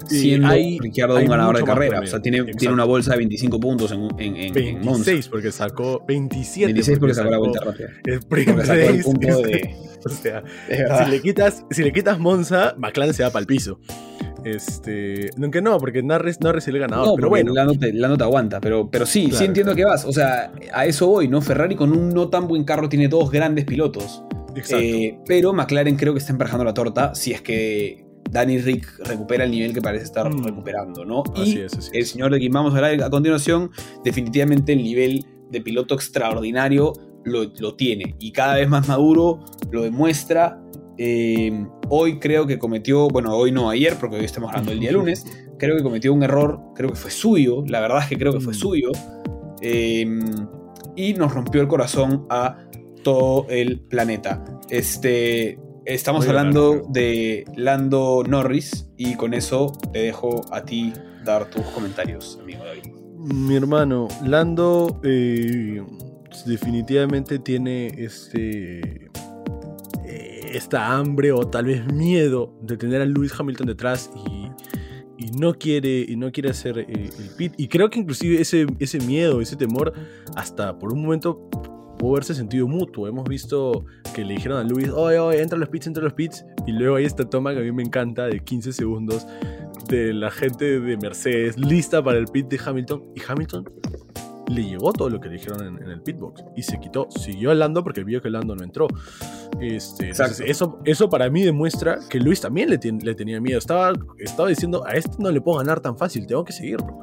S2: siendo hay, Ricciardo un ganador de carrera. O sea, tiene, tiene, una bolsa de 25 puntos en, en, en
S1: 26 porque sacó 27.
S2: 26 porque, sacó, la vuelta rápida.
S1: El, punto de... <laughs> O sea, si le, quitas, si le quitas Monza, McLaren se va para el piso. Este, aunque no, porque Norris, Norris es el ganador. No, pero bueno.
S2: La nota, la nota aguanta, pero, pero sí, sí entiendo que vas. O sea, a eso voy, ¿no? Ferrari con un no tan buen carro tiene dos grandes pilotos. Exacto. Eh, pero McLaren creo que está emparejando la torta si es que Danny Rick recupera el nivel que parece estar mm. recuperando, ¿no? y el señor de quien vamos a hablar a continuación, definitivamente el nivel de piloto extraordinario lo, lo tiene. Y cada vez más maduro, lo demuestra. Eh, hoy creo que cometió, bueno, hoy no, ayer, porque hoy estamos hablando del día lunes, creo que cometió un error, creo que fue suyo, la verdad es que creo que fue mm. suyo, eh, y nos rompió el corazón a todo el planeta. Este, estamos hablando de Lando Norris y con eso te dejo a ti dar tus comentarios, amigo David.
S1: Mi hermano, Lando eh, definitivamente tiene este esta hambre o tal vez miedo de tener a Lewis Hamilton detrás y, no quiere, y no quiere hacer eh, el pit. Y creo que inclusive ese, ese miedo, ese temor, hasta por un momento pudo haberse sentido mutuo. Hemos visto que le dijeron a Luis, oye, oye, entra los pits, entra los pits. Y luego hay esta toma que a mí me encanta de 15 segundos de la gente de Mercedes lista para el pit de Hamilton. Y Hamilton le llegó todo lo que le dijeron en, el pitbox y se quitó. Siguió Lando porque vio que Lando no entró. Este, eso, eso para mí demuestra que Luis también le, le, tenía miedo. Estaba, estaba diciendo, a este no le puedo ganar tan fácil, tengo que seguirlo.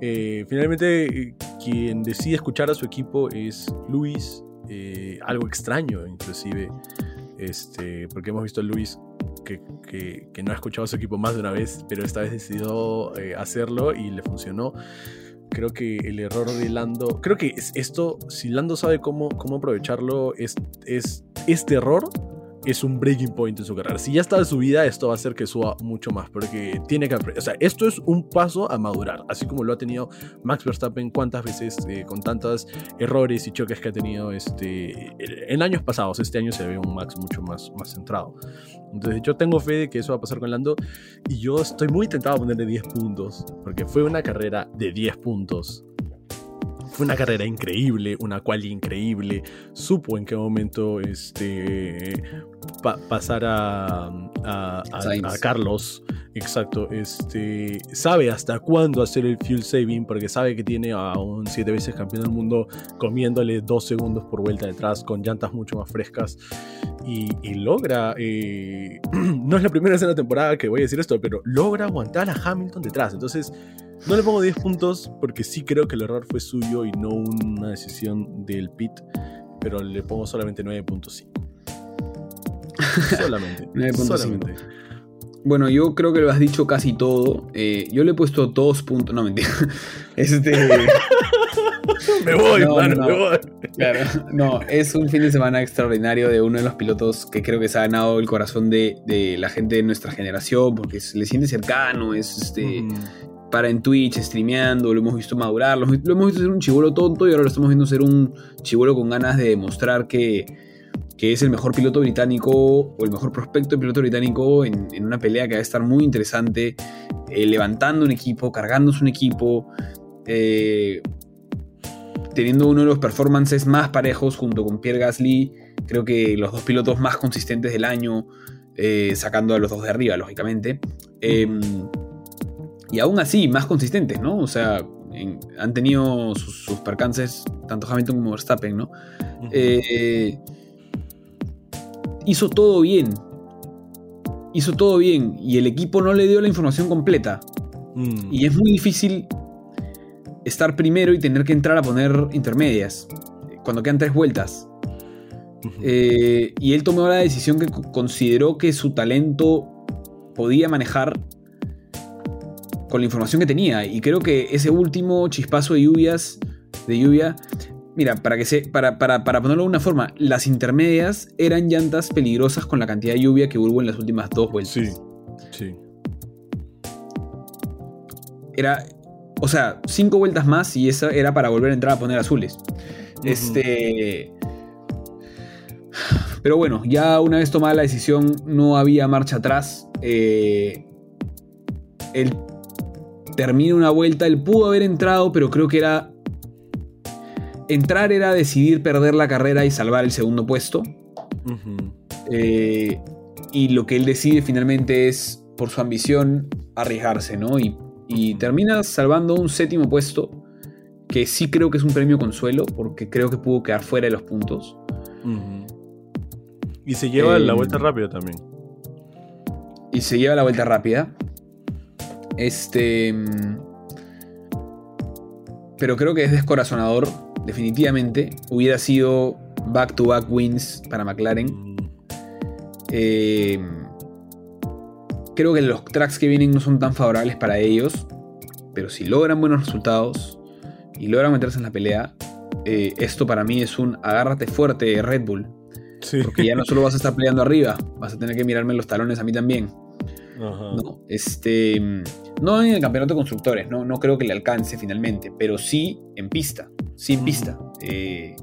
S1: Eh, finalmente, quien decide escuchar a su equipo es Luis. Eh, algo extraño, inclusive. Este, porque hemos visto a Luis que, que, no ha escuchado a su equipo más de una vez, pero esta vez decidió eh, hacerlo y le funcionó creo que el error de Lando, creo que esto, si Lando sabe cómo, cómo aprovecharlo, es, es este error es un breaking point en su carrera. Si ya está de subida, esto va a hacer que suba mucho más, porque tiene que. O sea, esto es un paso a madurar, así como lo ha tenido Max Verstappen cuántas veces eh, con tantos errores y choques que ha tenido este, en años pasados. Este año se ve un Max mucho más, más centrado. Entonces yo tengo fe de que eso va a pasar con Lando y yo estoy muy tentado a ponerle 10 puntos, porque fue una carrera de 10 puntos fue una carrera increíble, una quali increíble. Supo en qué momento este, pasar a, a, Carlos. Exacto. Este, sabe hasta cuándo hacer el fuel saving porque sabe que tiene a un siete veces campeón del mundo comiéndole dos segundos por vuelta detrás con llantas mucho más frescas. Y, logra, eh, <clears throat> no es la primera vez en la temporada que voy a decir esto, pero logra aguantar a Hamilton detrás. Entonces, no le pongo 10 puntos porque sí creo que el error fue suyo y no una decisión del pit, pero le pongo solamente 9.5. <laughs> Solamente. 9.5.
S2: Bueno, yo creo que lo has dicho casi todo. Eh, yo le he puesto 2 puntos. No, mentira. <laughs> Este. <laughs>
S1: me voy, mano, me voy.
S2: Claro, no, es un fin de semana extraordinario de uno de los pilotos que creo que se ha ganado el corazón de, la gente de nuestra generación, porque se le siente cercano, es este, para en Twitch, streameando, lo hemos visto madurar, lo, hemos visto ser un chivolo tonto y ahora lo estamos viendo ser un chivolo con ganas de demostrar que, que es el mejor piloto británico o el mejor prospecto de piloto británico en, una pelea que va a estar muy interesante, eh, levantando un equipo, cargándose un equipo, eh, teniendo uno de los performances más parejos junto con Pierre Gasly, creo que los dos pilotos más consistentes del año, eh, sacando a los dos de arriba, lógicamente. Em, y aún así más consistentes, ¿no? O sea, han tenido sus, percances tanto Hamilton como Verstappen, ¿no? Eh, hizo todo bien. Hizo todo bien y el equipo no le dio la información completa. Mm. Y es muy difícil estar primero y tener que entrar a poner intermedias cuando quedan tres vueltas. Eh, y él tomó la decisión que consideró que su talento podía manejar con la información que tenía. Y creo que ese último chispazo de lluvias, de lluvia, mira, para, que se, para, para, ponerlo de una forma, las intermedias eran llantas peligrosas con la cantidad de lluvia que hubo en las últimas dos vueltas.
S1: Sí, sí.
S2: Era, o sea, cinco vueltas más y esa era para volver a entrar a poner azules. Este. Pero bueno, ya una vez tomada la decisión, no había marcha atrás. Eh, el termina una vuelta. Él pudo haber entrado, pero creo que era. Entrar era decidir perder la carrera y salvar el segundo puesto. Eh, y lo que él decide finalmente es, por su ambición, arriesgarse, ¿no? Y, termina salvando un séptimo puesto, que sí creo que es un premio consuelo, porque creo que pudo quedar fuera de los puntos.
S1: Y se lleva la vuelta eh, rápida también.
S2: Y se lleva la vuelta rápida. Este. Pero creo que es descorazonador, definitivamente. Hubiera sido back-to-back wins para McLaren. Eh, creo que los tracks que vienen no son tan favorables para ellos. Pero si logran buenos resultados y logran meterse en la pelea, eh, esto para mí es un agárrate fuerte Red Bull. Porque ya no solo vas a estar peleando arriba, vas a tener que mirarme los talones a mí también. ¿no? Este, no en el campeonato de constructores, ¿no? no creo que le alcance finalmente, pero sí en pista, sí en pista. Eh,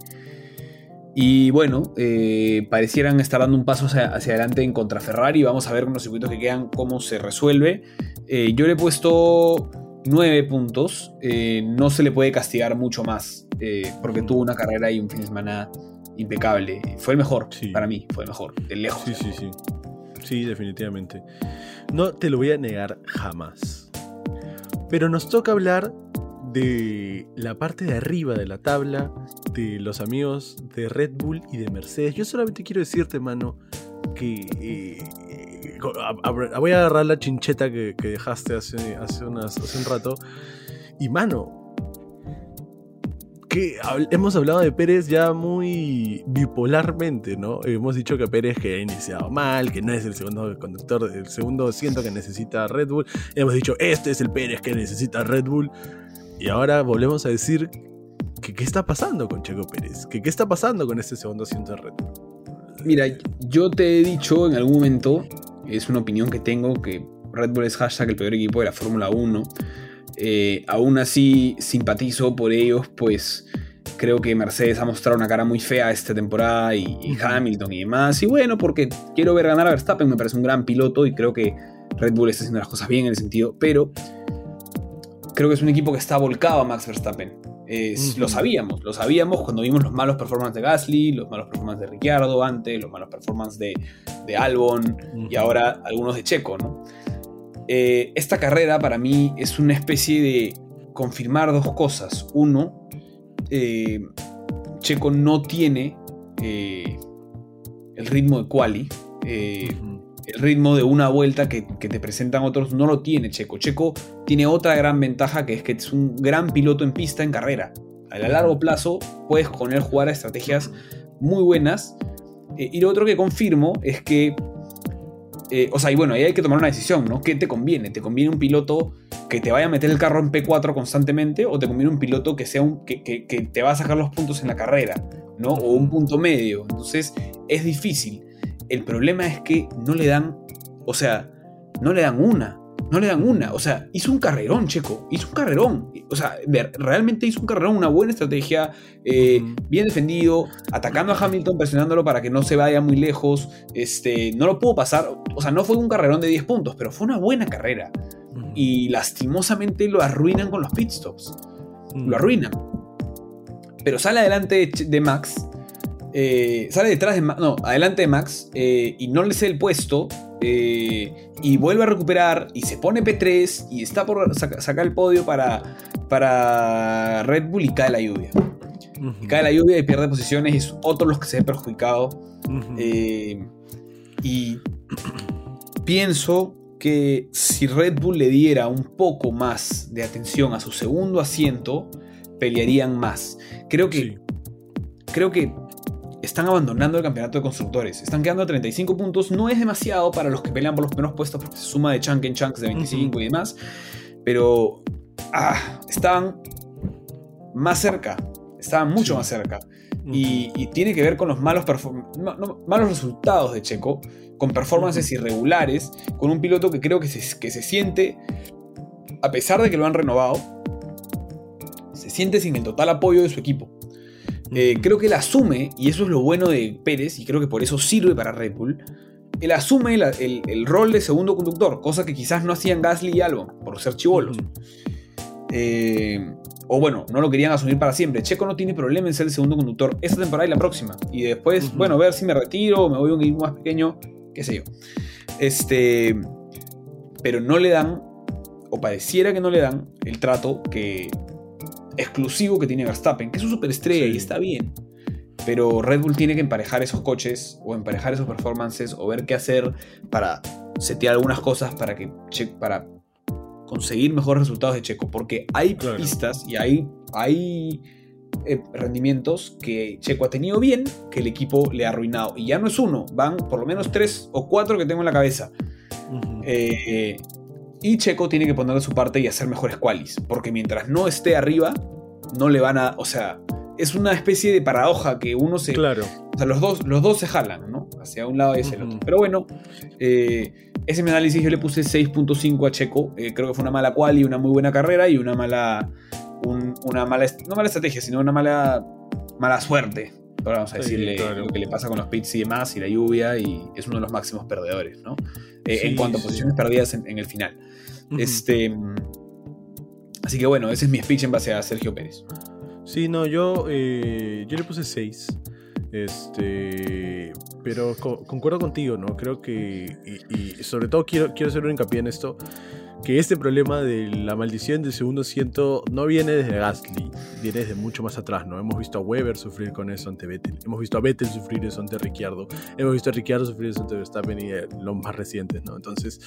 S2: Y bueno, eh, parecieran estar dando un paso hacia, adelante en contra Ferrari. Vamos a ver con los circuitos que quedan cómo se resuelve. Eh, yo le he puesto 9 puntos. No se le puede castigar mucho más porque tuvo una carrera y un fin de semana impecable. Fue el mejor para mí, fue el mejor, de lejos.
S1: Sí, sí, sí. Sí, definitivamente. No te lo voy a negar jamás. Pero nos toca hablar de la parte de arriba de la tabla de los amigos de Red Bull y de Mercedes. Yo solamente quiero decirte, mano, que eh, voy a agarrar la chincheta que, dejaste hace, hace, un rato. Y, mano, que hemos hablado de Pérez ya muy bipolarmente, ¿no? Hemos dicho que Pérez que ha iniciado mal, que no es el segundo conductor, el segundo asiento que necesita Red Bull. Hemos dicho, este es el Pérez que necesita Red Bull. Y ahora volvemos a decir que qué está pasando con Checo Pérez, que qué está pasando con este segundo asiento de Red Bull.
S2: Mira, yo te he dicho en algún momento, es una opinión que tengo, que Red Bull es hashtag el peor equipo de la Fórmula 1. Eh, aún así simpatizo por ellos, pues creo que Mercedes ha mostrado una cara muy fea esta temporada y, y, Hamilton y demás. Y bueno, porque quiero ver ganar a Verstappen, me parece un gran piloto y creo que Red Bull está haciendo las cosas bien en el sentido, pero creo que es un equipo que está volcado a Max Verstappen. Lo sabíamos, lo sabíamos cuando vimos los malos performances de Gasly, los malos performances de Ricciardo antes, los malos performances de, de Albon y ahora algunos de Checo, ¿no? Eh, esta carrera para mí es una especie de confirmar dos cosas. Uno, eh, Checo no tiene eh, el ritmo de quali el ritmo de una vuelta que, te presentan otros no lo tiene Checo. Checo tiene otra gran ventaja que es que es un gran piloto en pista en carrera. A largo plazo puedes con él jugar a estrategias muy buenas. Eh, y lo otro que confirmo es que, eh, o sea, y bueno, ahí hay que tomar una decisión, ¿no? ¿Qué te conviene? ¿Te conviene un piloto que te vaya a meter el carro en P4 constantemente o te conviene un piloto que, sea un, que, que, que te va a sacar los puntos en la carrera, ¿no? O un punto medio. Entonces es difícil. El problema es que no le dan, o sea, no le dan una. No le dan una. O sea, hizo un carrerón, Checo. Hizo un carrerón. O sea, realmente hizo un carrerón, una buena estrategia, eh, bien defendido, atacando a Hamilton, presionándolo para que no se vaya muy lejos. Este, no lo pudo pasar. O sea, no fue un carrerón de 10 puntos, pero fue una buena carrera. Y lastimosamente lo arruinan con los pitstops. Lo arruinan. Pero sale adelante de Max eh, sale detrás de Max, no, adelante de Max eh, y no le sé el puesto eh, y vuelve a recuperar y se pone P3 y está por sacar el podio para, para Red Bull y cae la lluvia. y cae la lluvia y pierde posiciones y es otro los que se ve perjudicado. y pienso que si Red Bull le diera un poco más de atención a su segundo asiento, pelearían más. Creo que, creo que están abandonando el campeonato de constructores. Están quedando a 35 puntos. No es demasiado para los que pelean por los primeros puestos porque se suma de chunk en chunks de 25 y demás. Pero ah, estaban más cerca. Estaban mucho más cerca. y, tiene que ver con los malos, malos resultados de Checo, con performances irregulares, con un piloto que creo que se, que se siente, a pesar de que lo han renovado, se siente sin el total apoyo de su equipo. Eh, creo que él asume, y eso es lo bueno de Pérez, y creo que por eso sirve para Red Bull, él asume el, rol de segundo conductor, cosa que quizás no hacían Gasly y Albon, por ser chivolos. Eh, o bueno, no lo querían asumir para siempre. Checo no tiene problema en ser el segundo conductor esta temporada y la próxima. Y después, bueno, ver si me retiro, me voy a un equipo más pequeño, qué sé yo. Este, pero no le dan, o pareciera que no le dan, el trato que exclusivo que tiene Verstappen, que es su superestrella y está bien. Pero Red Bull tiene que emparejar esos coches o emparejar esos performances o ver qué hacer para setear algunas cosas para que para conseguir mejores resultados de Checo. Porque hay pistas y hay, hay eh, rendimientos que Checo ha tenido bien, que el equipo le ha arruinado. Y ya no es uno, van por lo menos tres o cuatro que tengo en la cabeza. Y Checo tiene que poner de su parte y hacer mejores qualis. Porque mientras no esté arriba, no le van a. O sea, es una especie de paradoja que uno se.
S1: Claro.
S2: O sea, los dos, los dos se jalan, ¿no? Hacia un lado y hacia el otro. Pero bueno, eh, ese análisis yo le puse 6.5 a Checo. Eh, creo que fue una mala quali, una muy buena carrera y una mala. una mala. No mala estrategia, sino una mala. Mala suerte. Ahora vamos a decirle lo que le pasa con los pits y demás, y la lluvia, y es uno de los máximos perdedores, ¿no? Eh, en cuanto a posiciones perdidas en, el final. Este. Así que bueno, ese es mi speech en base a Sergio Pérez.
S1: Sí, no, yo, eh, yo le puse 6. Este, pero concuerdo contigo, ¿no? Creo que, y, sobre todo quiero, quiero hacer un hincapié en esto, que este problema de la maldición del segundo asiento no viene desde Gasly, viene desde mucho más atrás, ¿no? Hemos visto a Weber sufrir con eso ante Vettel, hemos visto a Vettel sufrir eso ante Ricciardo, hemos visto a Ricciardo sufrir eso ante Verstappen y eh, los más recientes, ¿no? Entonces,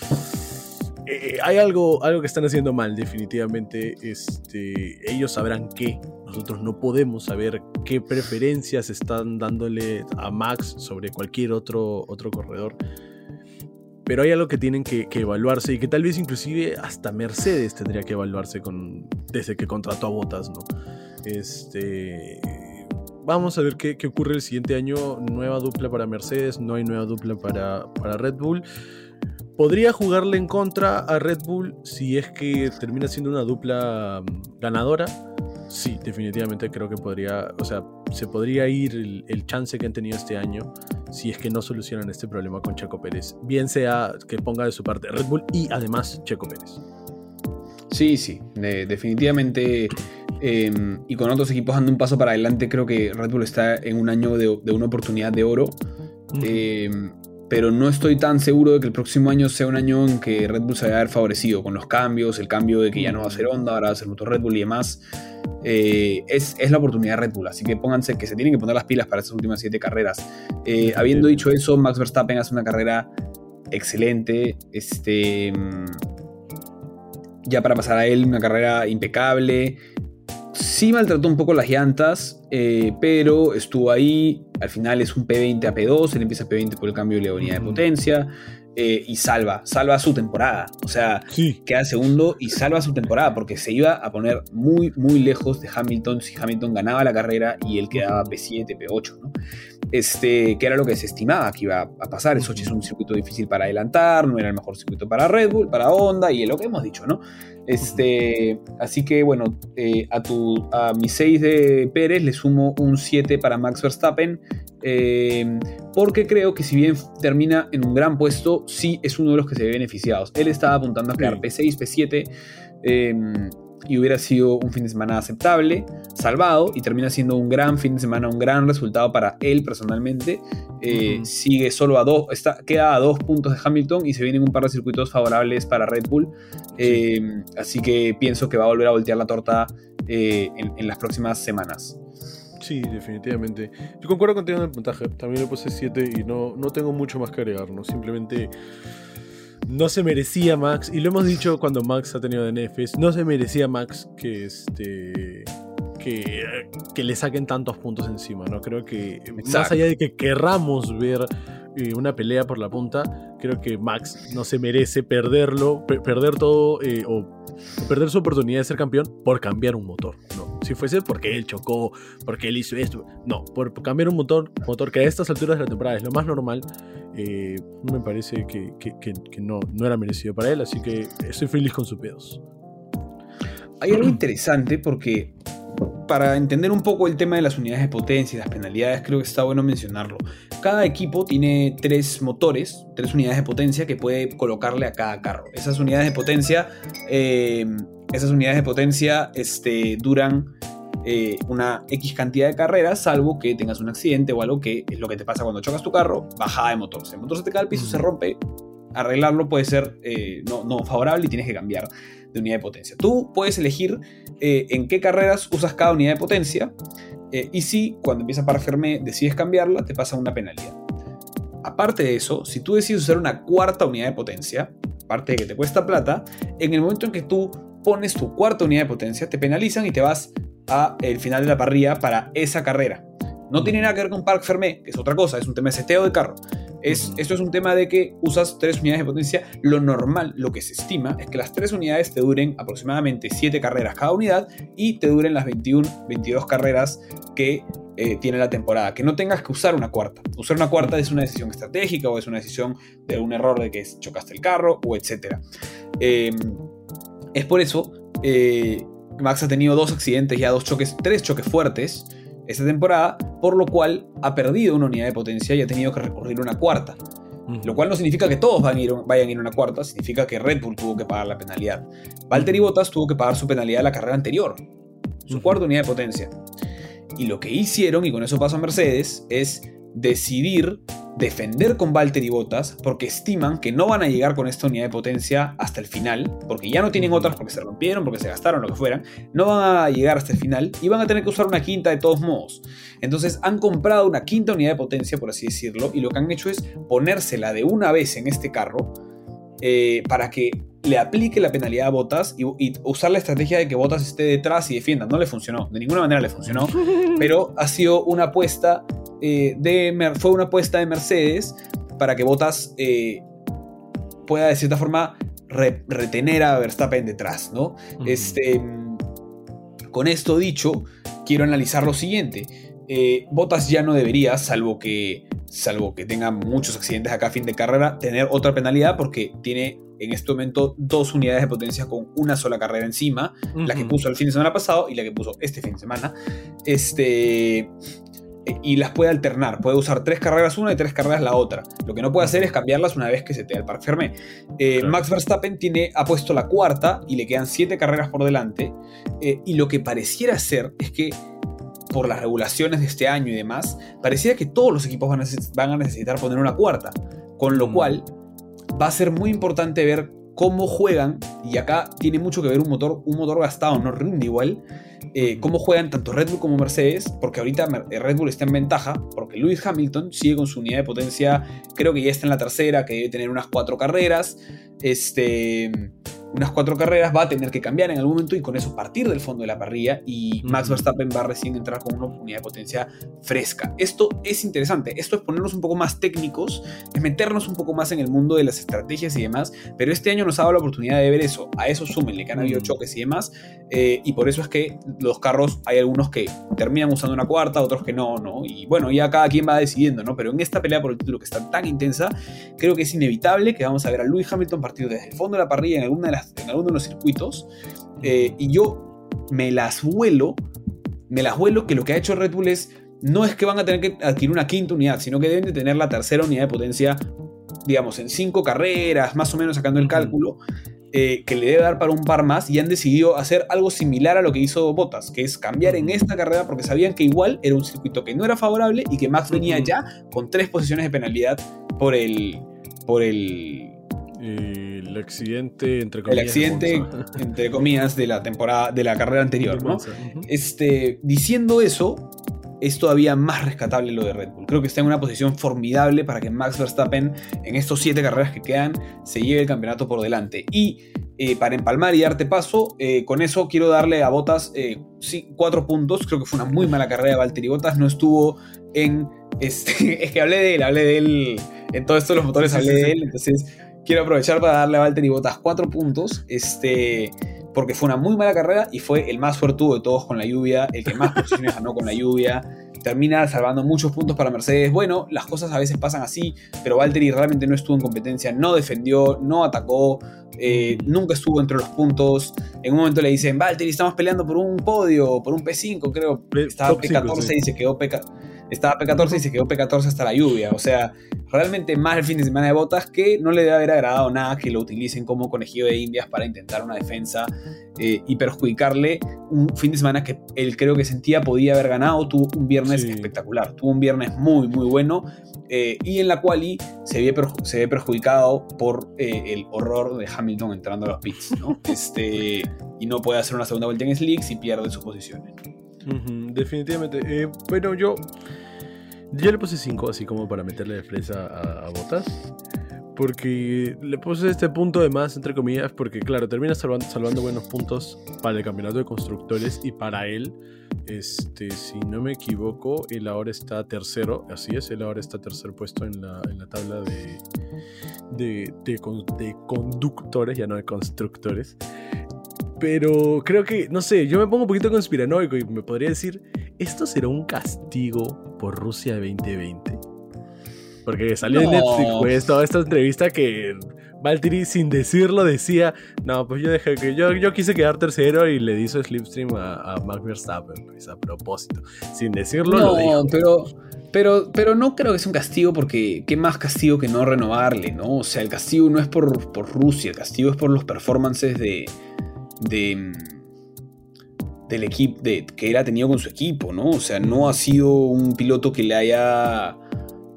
S1: eh, hay algo, algo que están haciendo mal, definitivamente. Este, ellos sabrán qué. Nosotros no podemos saber qué preferencias están dándole a Max sobre cualquier otro, otro corredor. Pero hay algo que tienen que, evaluarse y que tal vez inclusive hasta Mercedes tendría que evaluarse desde que contrató a Botas, ¿no? Este, vamos a ver qué, ocurre el siguiente año. Nueva dupla para Mercedes, no hay nueva dupla para, para Red Bull podría jugarle en contra a Red Bull si es que termina siendo una dupla mm, ganadora. Sí, definitivamente creo que podría, o sea, se podría ir el, chance que han tenido este año si es que no solucionan este problema con Checo Pérez. Bien sea que ponga de su parte Red Bull y además Checo Pérez.
S2: Sí, sí, definitivamente. Em, y con otros equipos dando un paso para adelante, creo que Red Bull está en un año de, una oportunidad de oro pero no estoy tan seguro de que el próximo año sea un año en que Red Bull se vaya a ver favorecido con los cambios, el cambio de que ya no va a ser Honda, ahora va a ser motor Red Bull y demás. Eh, es, la oportunidad de Red Bull, así que pónganse que se tienen que poner las pilas para estas últimas siete carreras. Eh, habiendo dicho eso, Max Verstappen hace una carrera excelente, este, ya para pasar a él, una carrera impecable. Sí maltrató un poco las llantas, eh, pero estuvo ahí. Al final es un P20 a P2, él empieza P20 por el cambio de unidad de potencia. Eh, y salva, salva su temporada. O sea, queda segundo y salva su temporada porque se iba a poner muy, muy lejos de Hamilton si Hamilton ganaba la carrera y él quedaba P7, P8, ¿no? Este, que era lo que se estimaba que iba a pasar. El Sochi es un circuito difícil para adelantar, no era el mejor circuito para Red Bull, para Honda y lo que hemos dicho, ¿no? Este, así que bueno, eh, a, tu, a mi 6 de Pérez le sumo un 7 para Max Verstappen, eh, porque creo que si bien termina en un gran puesto, sí es uno de los que se ve beneficiados. Él estaba apuntando a quedar P6, P7 y hubiera sido un fin de semana aceptable, salvado, y termina siendo un gran fin de semana, un gran resultado para él personalmente. Eh, sigue solo a dos, está, queda a dos puntos de Hamilton y se vienen un par de circuitos favorables para Red Bull. Eh, así que pienso que va a volver a voltear la torta eh, en, las próximas semanas.
S1: Sí, definitivamente. Yo concuerdo contigo en el puntaje. También le puse 7 y no, no tengo mucho más que agregar, ¿no? Simplemente no se merecía Max, y lo hemos dicho cuando Max ha tenido DNFs, no se merecía Max que este. Que, que le saquen tantos puntos encima, ¿no? Creo que más allá de que querramos ver eh, una pelea por la punta, creo que Max no se merece perderlo, perder todo eh, o perder su oportunidad de ser campeón por cambiar un motor, ¿no? Si fuese porque él chocó, porque él hizo esto, no, por cambiar un motor, motor que a estas alturas de la temporada es lo más normal, eh, me parece que, no, era merecido para él, así que estoy feliz con sus pedos.
S2: Hay algo interesante porque para entender un poco el tema de las unidades de potencia y las penalidades, creo que está bueno mencionarlo. Cada equipo tiene tres motores, tres unidades de potencia que puede colocarle a cada carro. Esas unidades de potencia, eh, esas unidades de potencia este, duran eh, una X cantidad de carreras, salvo que tengas un accidente o algo que es lo que te pasa cuando chocas tu carro, bajada de motor. Si el motor se te cae al piso, se rompe, arreglarlo puede ser eh, no, no, favorable y tienes que cambiar de unidad de potencia. Tú puedes elegir eh, en qué carreras usas cada unidad de potencia y si cuando empieza para Fermé decides cambiarla, te pasa una penalidad. Aparte de eso, si tú decides usar una cuarta unidad de potencia, aparte de que te cuesta plata, en el momento en que tú pones tu cuarta unidad de potencia, te penalizan y te vas a el final de la parrilla para esa carrera. No tiene nada que ver con Park Fermé, que es otra cosa, es un tema de seteo de carro. Es, esto es un tema de que usas tres unidades de potencia. Lo normal, lo que se estima, es que las tres unidades te duren aproximadamente 7 carreras cada unidad y te duren las 21, 22 carreras que eh, tiene la temporada. Que no tengas que usar una cuarta. Usar una cuarta es una decisión estratégica o es una decisión de un error de que chocaste el carro o etc. Em, es por eso eh, Max ha tenido dos accidentes, ya dos choques, tres choques fuertes. esta temporada, por lo cual ha perdido una unidad de potencia y ha tenido que recurrir a una cuarta. Lo cual no significa que todos van a ir, vayan a ir a una cuarta, significa que Red Bull tuvo que pagar la penalidad. Valtteri Bottas tuvo que pagar su penalidad de la carrera anterior, su cuarta unidad de potencia. Y lo que hicieron, y con eso pasa a Mercedes, es decidir defender con Valtteri Bottas porque estiman que no van a llegar con esta unidad de potencia hasta el final, porque ya no tienen otras porque se rompieron, porque se gastaron, lo que fueran, no van a llegar hasta el final y van a tener que usar una quinta de todos modos. Entonces han comprado una quinta unidad de potencia, por así decirlo, y lo que han hecho es ponérsela de una vez en este carro eh, para que le aplique la penalidad a Botas y, usar la estrategia de que Botas esté detrás y defienda. No le funcionó, de ninguna manera le funcionó, <laughs> pero ha sido una apuesta eh, de, fue una apuesta de Mercedes para que Botas eh, pueda de cierta forma retener a Verstappen detrás, ¿no? este, con esto dicho, quiero analizar lo siguiente. Eh, Botas ya no debería, salvo que, salvo que tenga muchos accidentes acá a fin de carrera, tener otra penalidad porque tiene en este momento dos unidades de potencia con una sola carrera encima, la que puso el fin de semana pasado y la que puso este fin de semana. Este, y las puede alternar. Puede usar tres carreras una y tres carreras la otra. Lo que no puede hacer es cambiarlas una vez que se te da el Parc Fermé. Eh, Max Verstappen tiene, ha puesto la cuarta y le quedan siete carreras por delante. Eh, y lo que pareciera ser es que por las regulaciones de este año y demás, pareciera que todos los equipos van a, van a necesitar poner una cuarta. Con lo cual va a ser muy importante ver cómo juegan, y acá tiene mucho que ver un motor, un motor gastado, no rinde igual, eh, cómo juegan tanto Red Bull como Mercedes, porque ahorita Red Bull está en ventaja, porque Lewis Hamilton sigue con su unidad de potencia, creo que ya está en la tercera, que debe tener unas cuatro carreras, este unas cuatro carreras, va a tener que cambiar en algún momento y con eso partir del fondo de la parrilla y Max Verstappen va a recién entrar con una unidad de potencia fresca. Esto es interesante, esto es ponernos un poco más técnicos, es meternos un poco más en el mundo de las estrategias y demás, pero este año nos ha dado la oportunidad de ver eso, a eso súmenle que han habido choques y demás, eh, y por eso es que los carros hay algunos que terminan usando una cuarta, otros que no, ¿no? Y bueno, ya cada quien va decidiendo, ¿no? Pero en esta pelea por el título que está tan intensa, creo que es inevitable que vamos a ver a Lewis Hamilton partir desde el fondo de la parrilla en alguna de las en alguno de los circuitos. Eh, y yo me las vuelo, me las vuelo que lo que ha hecho Red Bull es, no es que van a tener que adquirir una quinta unidad, sino que deben de tener la tercera unidad de potencia, digamos, en cinco carreras, más o menos sacando el cálculo. Eh, que le debe dar para un par más y han decidido hacer algo similar a lo que hizo Bottas, que es cambiar en esta carrera porque sabían que igual era un circuito que no era favorable y que Max venía ya con tres posiciones de penalidad por el, por el,
S1: el accidente, entre
S2: comillas. El accidente, entre comillas, de la temporada, de la carrera anterior, ¿no? Este, diciendo eso, es todavía más rescatable lo de Red Bull. Creo que está en una posición formidable para que Max Verstappen, en estos siete carreras que quedan, se lleve el campeonato por delante. Y eh, para empalmar y darte paso, eh, con eso quiero darle a Botas eh, cuatro puntos. Creo que fue una muy mala carrera de Valtteri Botas. No estuvo en. Este, <laughs> es que hablé de él, hablé de él. En todos estos los motores hablé de él. Entonces quiero aprovechar para darle a Valtteri Botas cuatro puntos, este, porque fue una muy mala carrera y fue el más suertudo de todos con la lluvia, el que más <laughs> posiciones ganó con la lluvia. Termina salvando muchos puntos para Mercedes. Bueno, las cosas a veces pasan así, pero Valtteri realmente no estuvo en competencia, no defendió, no atacó, eh, nunca estuvo entre los puntos. En un momento le dicen, Valtteri, estamos peleando por un podio, por un P5, creo. Estaba P14 y se quedó P14 estaba P14 y se quedó P14 hasta la lluvia. O sea, realmente más el fin de semana de botas que no le debe haber agradado nada que lo utilicen como conejillo de indias para intentar una defensa eh, y perjudicarle un fin de semana que él creo que sentía podía haber ganado. Tuvo un viernes espectacular, tuvo un viernes muy, muy bueno. Eh, y en la cual se ve, se ve perjudicado por eh, el horror de Hamilton entrando a los pits, ¿no? <laughs> este, y no puede hacer una segunda vuelta en slicks y pierde sus posiciones. <laughs>
S1: definitivamente. bueno, yo yo le puse 5 así como para meterle de fresa a, Botas. Porque le puse este punto de más, entre comillas, porque claro, termina salvando, buenos puntos para el campeonato de constructores y para él, este, si no me equivoco, él ahora está tercero, así es, él ahora está tercer puesto en la, en la tabla de, de, de, conductores, ya no de constructores. Pero creo que, no sé, yo me pongo un poquito conspiranoico y me podría decir, ¿esto será un castigo por Rusia 2020? Porque salió en Netflix, pues, toda esta entrevista que Valtteri sin decirlo decía, no, pues yo dejé que yo, yo quise quedar tercero y le hizo slipstream a, a Max Verstappen, pues, a propósito. Sin decirlo
S2: no,
S1: lo dijo.
S2: pero pero, pero no creo que sea un castigo porque qué más castigo que no renovarle, ¿no? O sea, el castigo no es por, por Rusia, el castigo es por los performances de, de del equipo de, que él ha tenido con su equipo, ¿no? O sea, no ha sido un piloto que le haya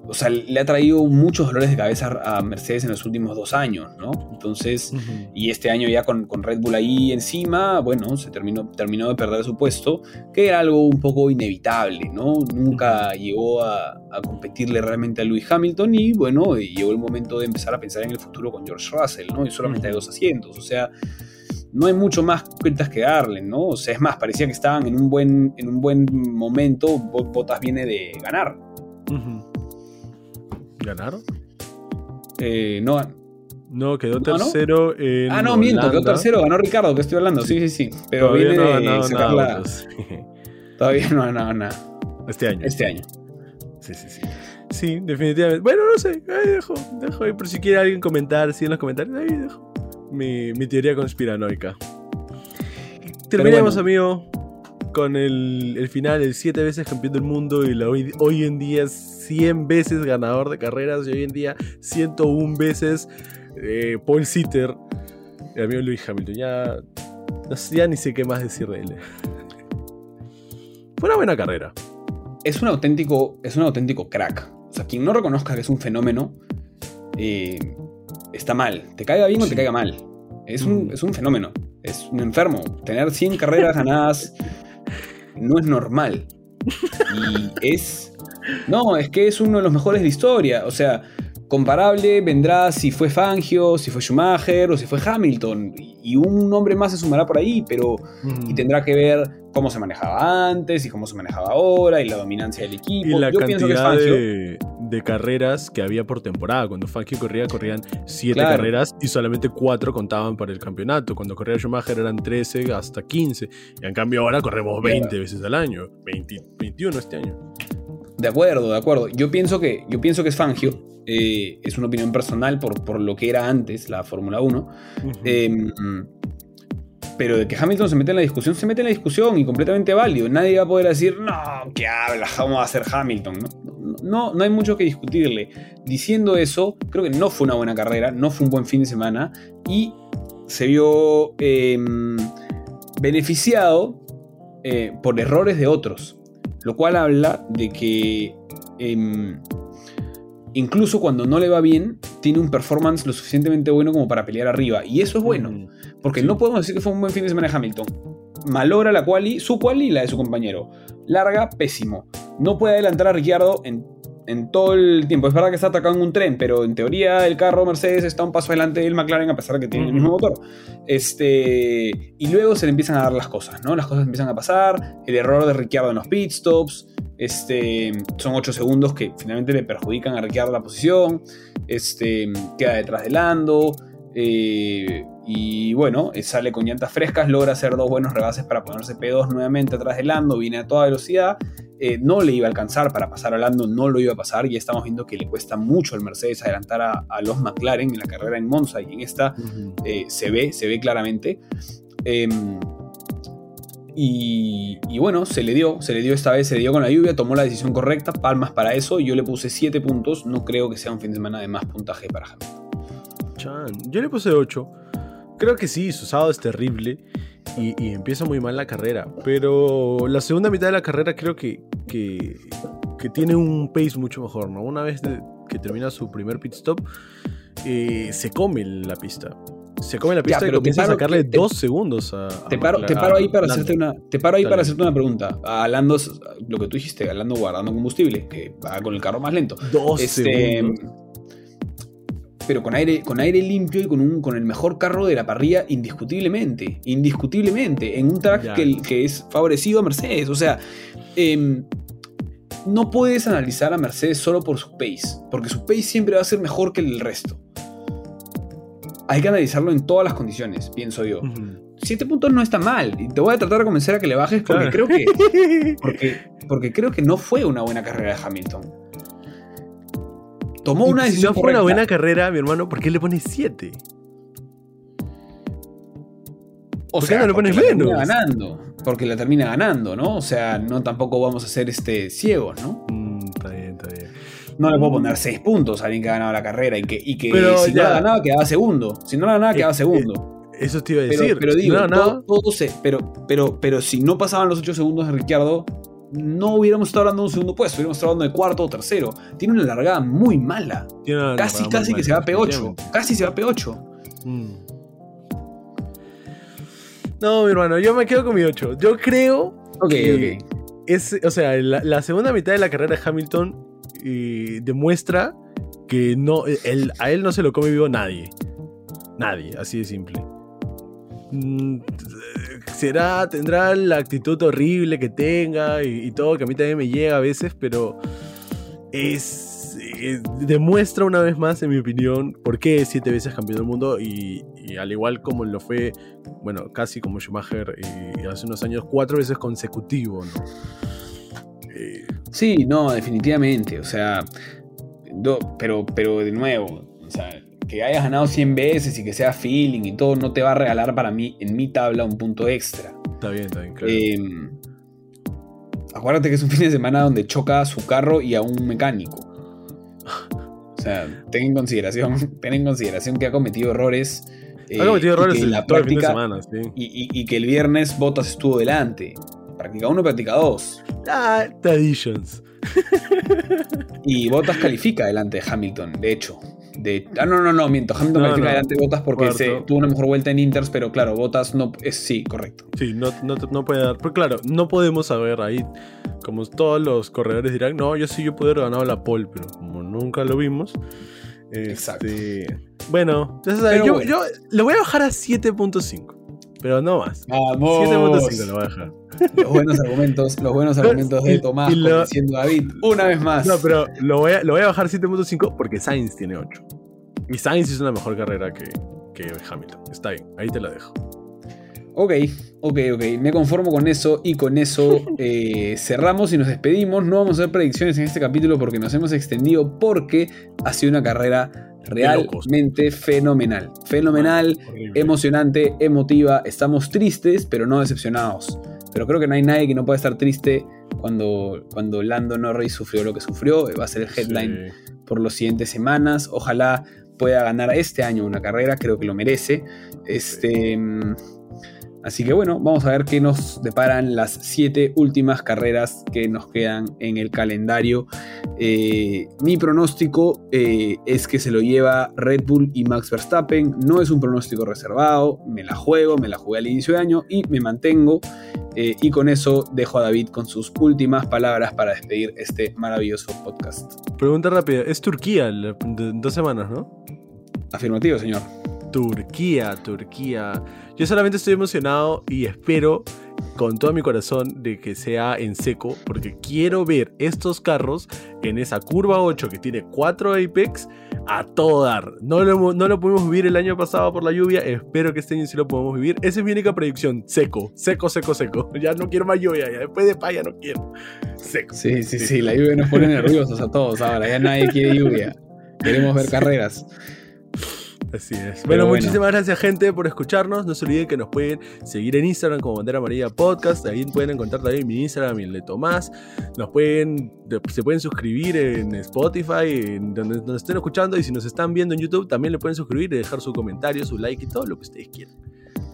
S2: o sea, le ha traído muchos dolores de cabeza a Mercedes en los últimos dos años, ¿no? Entonces, y este año ya con, Red Bull ahí encima, bueno, se terminó, terminó de perder su puesto, que era algo un poco inevitable, ¿no? Nunca llegó a, competirle realmente a Lewis Hamilton y, bueno, llegó el momento de empezar a pensar en el futuro con George Russell, ¿no? Y solamente hay dos asientos, o sea, no hay mucho más cuentas que darle, ¿no? O sea, es más, parecía que estaban en un buen, en un buen momento, Bottas viene de ganar.
S1: ¿Ganaron?
S2: Eh, no.
S1: No, quedó tercero en.
S2: Ah, no, miento, quedó tercero, ganó Ricardo, que estoy hablando. Sí, sí, sí. Pero Todavía viene no de pues. <laughs> Todavía no ha ganado nada.
S1: Este año.
S2: Este año.
S1: Sí, sí, sí. Sí, definitivamente. Bueno, no sé. Ahí dejo, dejo ahí. Por si quiere alguien comentar, sí, en los comentarios. Ahí dejo. Mi, mi teoría conspiranoica. Terminemos, amigo con el, el, final, el siete veces campeón del mundo y la hoy, hoy en día 100 veces ganador de carreras y hoy en día 101 veces eh, Paul Sitter, el amigo Luis Hamilton. Ya, ya ni sé qué más decir de él. Fue una buena carrera.
S2: Es un auténtico, es un auténtico crack. O sea, quien no reconozca que es un fenómeno, eh, está mal. Te caiga bien o te caiga mal. Es un, mm. es un fenómeno. Es un enfermo. Tener 100 carreras ganadas no es normal. Y es. No, es que es uno de los mejores de la historia. O sea, comparable vendrá si fue Fangio, si fue Schumacher o si fue Hamilton. Y un nombre más se sumará por ahí, pero. Y tendrá que ver cómo se manejaba antes y cómo se manejaba ahora y la dominancia del equipo.
S1: Y la cantidad de, carreras que había por temporada. Cuando Fangio corría, corrían 7 carreras y solamente 4 contaban para el campeonato. Cuando corría Schumacher eran 13 hasta 15. Y en cambio ahora corremos 20 veces al año. 21 este año.
S2: De acuerdo, de acuerdo. Yo pienso que, yo pienso que es Fangio. Eh, es una opinión personal por, por, lo que era antes la Fórmula 1. Pero de que Hamilton se mete en la discusión, se mete en la discusión y completamente válido. Nadie va a poder decir, no, ¿qué habla? ¿Cómo va a ser Hamilton? No, no, hay mucho que discutirle. Diciendo eso, creo que no fue una buena carrera, no fue un buen fin de semana y se vio em, beneficiado eh, por errores de otros. Lo cual habla de que em, incluso cuando no le va bien, tiene un performance lo suficientemente bueno como para pelear arriba. Y eso es bueno, mm, porque no podemos decir que fue un buen fin de semana de Hamilton. Malogra la quali, su quali y la de su compañero. Larga, pésimo. No puede adelantar a Ricciardo en, todo el tiempo. Es verdad que está atacando un tren, pero en teoría el carro Mercedes está un paso adelante del McLaren a pesar de que tiene el mismo motor. Este, y luego se le empiezan a dar las cosas, ¿no? Las cosas empiezan a pasar. El error de Ricciardo en los pit stops. Este, son 8 segundos que finalmente le perjudican a Ricciardo la posición. Este, queda detrás de Lando. Eh, y bueno, eh, sale con llantas frescas, logra hacer dos buenos rebases para ponerse P2 nuevamente atrás de Lando, viene a toda velocidad. Eh, no le iba a alcanzar para pasar a Lando, no lo iba a pasar. Y estamos viendo que le cuesta mucho al Mercedes adelantar a, los McLaren en la carrera en Monza y en esta se ve, se ve claramente. Y, bueno, se le dio, se le dio esta vez, se le dio con la lluvia, tomó la decisión correcta, palmas para eso. Yo le puse 7 puntos, no creo que sea un fin de semana de más puntaje para Hamilton.
S1: Chan, yo le puse 8. Creo que sí, su sábado es terrible y, empieza muy mal la carrera, pero la segunda mitad de la carrera creo que, que, tiene un pace mucho mejor, ¿no? Una vez que termina su primer pit stop, eh, se come la pista se come la pista y comienza a sacarle dos segundos a,
S2: te, paro, te paro ahí para hacerte una te paro ahí para hacerte una pregunta. Hablando lo que tú dijiste hablando guardando combustible que va con el carro más lento.
S1: Dos este, segundos.
S2: pero con aire, con aire limpio y con, un, con el mejor carro de la parrilla indiscutiblemente, indiscutiblemente, en un track que, que, es favorecido a Mercedes. O sea, em, no puedes analizar a Mercedes solo por su pace, porque su pace siempre va a ser mejor que el resto hay que analizarlo en todas las condiciones, pienso yo. Siete puntos no está mal. Y te voy a tratar de convencer a que le bajes porque creo que. <laughs> Porque, porque creo que no fue una buena carrera de Hamilton. tomó una decisión.
S1: Si no fue una buena carrera, mi hermano, ¿por qué le pones 7?
S2: O sea, no le pones menos? ganando. Porque la termina ganando, ¿no? O sea, no tampoco vamos a ser este ciegos, ¿no? No le puedo mm. poner 6 puntos a alguien que ha ganado la carrera y que, y que si no la ganaba quedaba segundo. Si no la ganaba quedaba eh, segundo.
S1: Eh, eso te iba a decir.
S2: Pero, digo, todo, se, pero, pero, pero si no pasaban los 8 segundos de Ricciardo, no hubiéramos estado hablando de un segundo puesto, hubiéramos estado hablando de cuarto o tercero. Tiene una largada muy mala. Casi, casi que se va a P8. Casi se va a P8.
S1: No, mi hermano, yo me quedo con mi 8. Yo creo que Es, o sea, la, segunda mitad de la carrera de Hamilton eh, demuestra que no, a él no se lo come vivo nadie. Nadie, así de simple. Mm, será, tendrá la actitud horrible que tenga y, todo, que a mí también me llega a veces, pero es, demuestra una vez más, en mi opinión, por qué es siete veces campeón del mundo y, al igual como lo fue, bueno, casi como Schumacher y hace unos años, cuatro veces consecutivo, ¿no?
S2: Sí, no, definitivamente, o sea, pero, pero de nuevo, o sea, que hayas ganado 100 veces y que sea feeling y todo, no te va a regalar para mí en mi tabla un punto extra.
S1: Está bien, está bien, claro.
S2: Em, acuérdate que es un <laughs> fin de semana donde choca a su carro y a un mecánico. O sea, ten en consideración, <laughs> ten en consideración que ha cometido errores.
S1: ha cometido eh, errores en la práctica, fin de semana, sí.
S2: y, que el viernes Bottas estuvo delante. Práctica 1, práctica 2.
S1: Ah, traditions.
S2: y Bottas califica delante de Hamilton, de hecho ah, no, no, no, miento. Hamilton no, califica delante de Botas porque se, tuvo una mejor vuelta en Inters, pero claro, Botas no es sí, correcto.
S1: Sí, no, no, puede dar. Pero claro, no podemos saber ahí. Como todos los corredores dirán, no, yo sí yo pude haber ganado la pole, pero como nunca lo vimos.
S2: Exacto.
S1: Este, bueno, entonces, yo, yo le voy a bajar a 7.5. Pero no más.
S2: Vamos.
S1: 7.5 lo voy a dejar.
S2: Los buenos argumentos, los buenos argumentos de Tomás lo, diciendo David, una vez más.
S1: No, pero lo voy a, lo voy a bajar 7.5 porque Sainz tiene 8. Y Sainz hizo una mejor carrera que, que Hamilton. Está bien, ahí te la dejo.
S2: Ok, ok, ok. Me conformo con eso y con eso <laughs> eh, cerramos y nos despedimos. No vamos a hacer predicciones en este capítulo porque nos hemos extendido porque ha sido una carrera realmente fenomenal. Fenomenal, emocionante, emotiva. Estamos tristes, pero no decepcionados. Pero creo que no hay nadie que no pueda estar triste cuando, cuando Lando Norris sufrió lo que sufrió. Va a ser el headline por las siguientes semanas. Ojalá pueda ganar este año una carrera, creo que lo merece. Este. Mm, Así que bueno, vamos a ver qué nos deparan las siete últimas carreras que nos quedan en el calendario. Eh, mi pronóstico eh, es que se lo lleva Red Bull y Max Verstappen. No es un pronóstico reservado, me la juego, me la jugué al inicio de año y me mantengo. Eh, y con eso dejo a David con sus últimas palabras para despedir este maravilloso podcast.
S1: Pregunta rápida, es Turquía en dos semanas, ¿no?
S2: Afirmativo, señor.
S1: Turquía, Turquía. Yo solamente estoy emocionado y espero con todo mi corazón de que sea en seco, porque quiero ver estos carros en esa curva 8 que tiene 4 Apex a todo dar. No lo, no lo pudimos vivir el año pasado por la lluvia, espero que este año sí lo podemos vivir. Esa es mi única predicción, seco, seco, seco, seco. <laughs> Ya no quiero más lluvia, ya después de paya no quiero. Seco.
S2: Sí, sí, sí, la lluvia nos pone nerviosos a todos ahora, ya nadie quiere lluvia. Queremos ver carreras.
S1: Así es. Bueno, muchísimas gracias, gente, por escucharnos. No se olviden que nos pueden seguir en Instagram como Bandera Amarilla Podcast. Ahí pueden encontrar también mi Instagram y el de Tomás. Nos pueden, se pueden suscribir en Spotify, en donde nos estén escuchando. Y si nos están viendo en YouTube, también le pueden suscribir y dejar su comentario, su like y todo lo que ustedes quieran.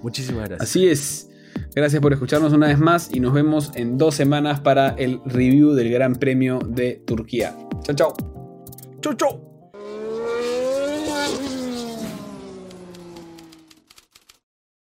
S1: Muchísimas gracias.
S2: Así es. Gracias por escucharnos una vez más y nos vemos en dos semanas para el review del Gran Premio de Turquía. Chao, chao.
S1: Chao, chao.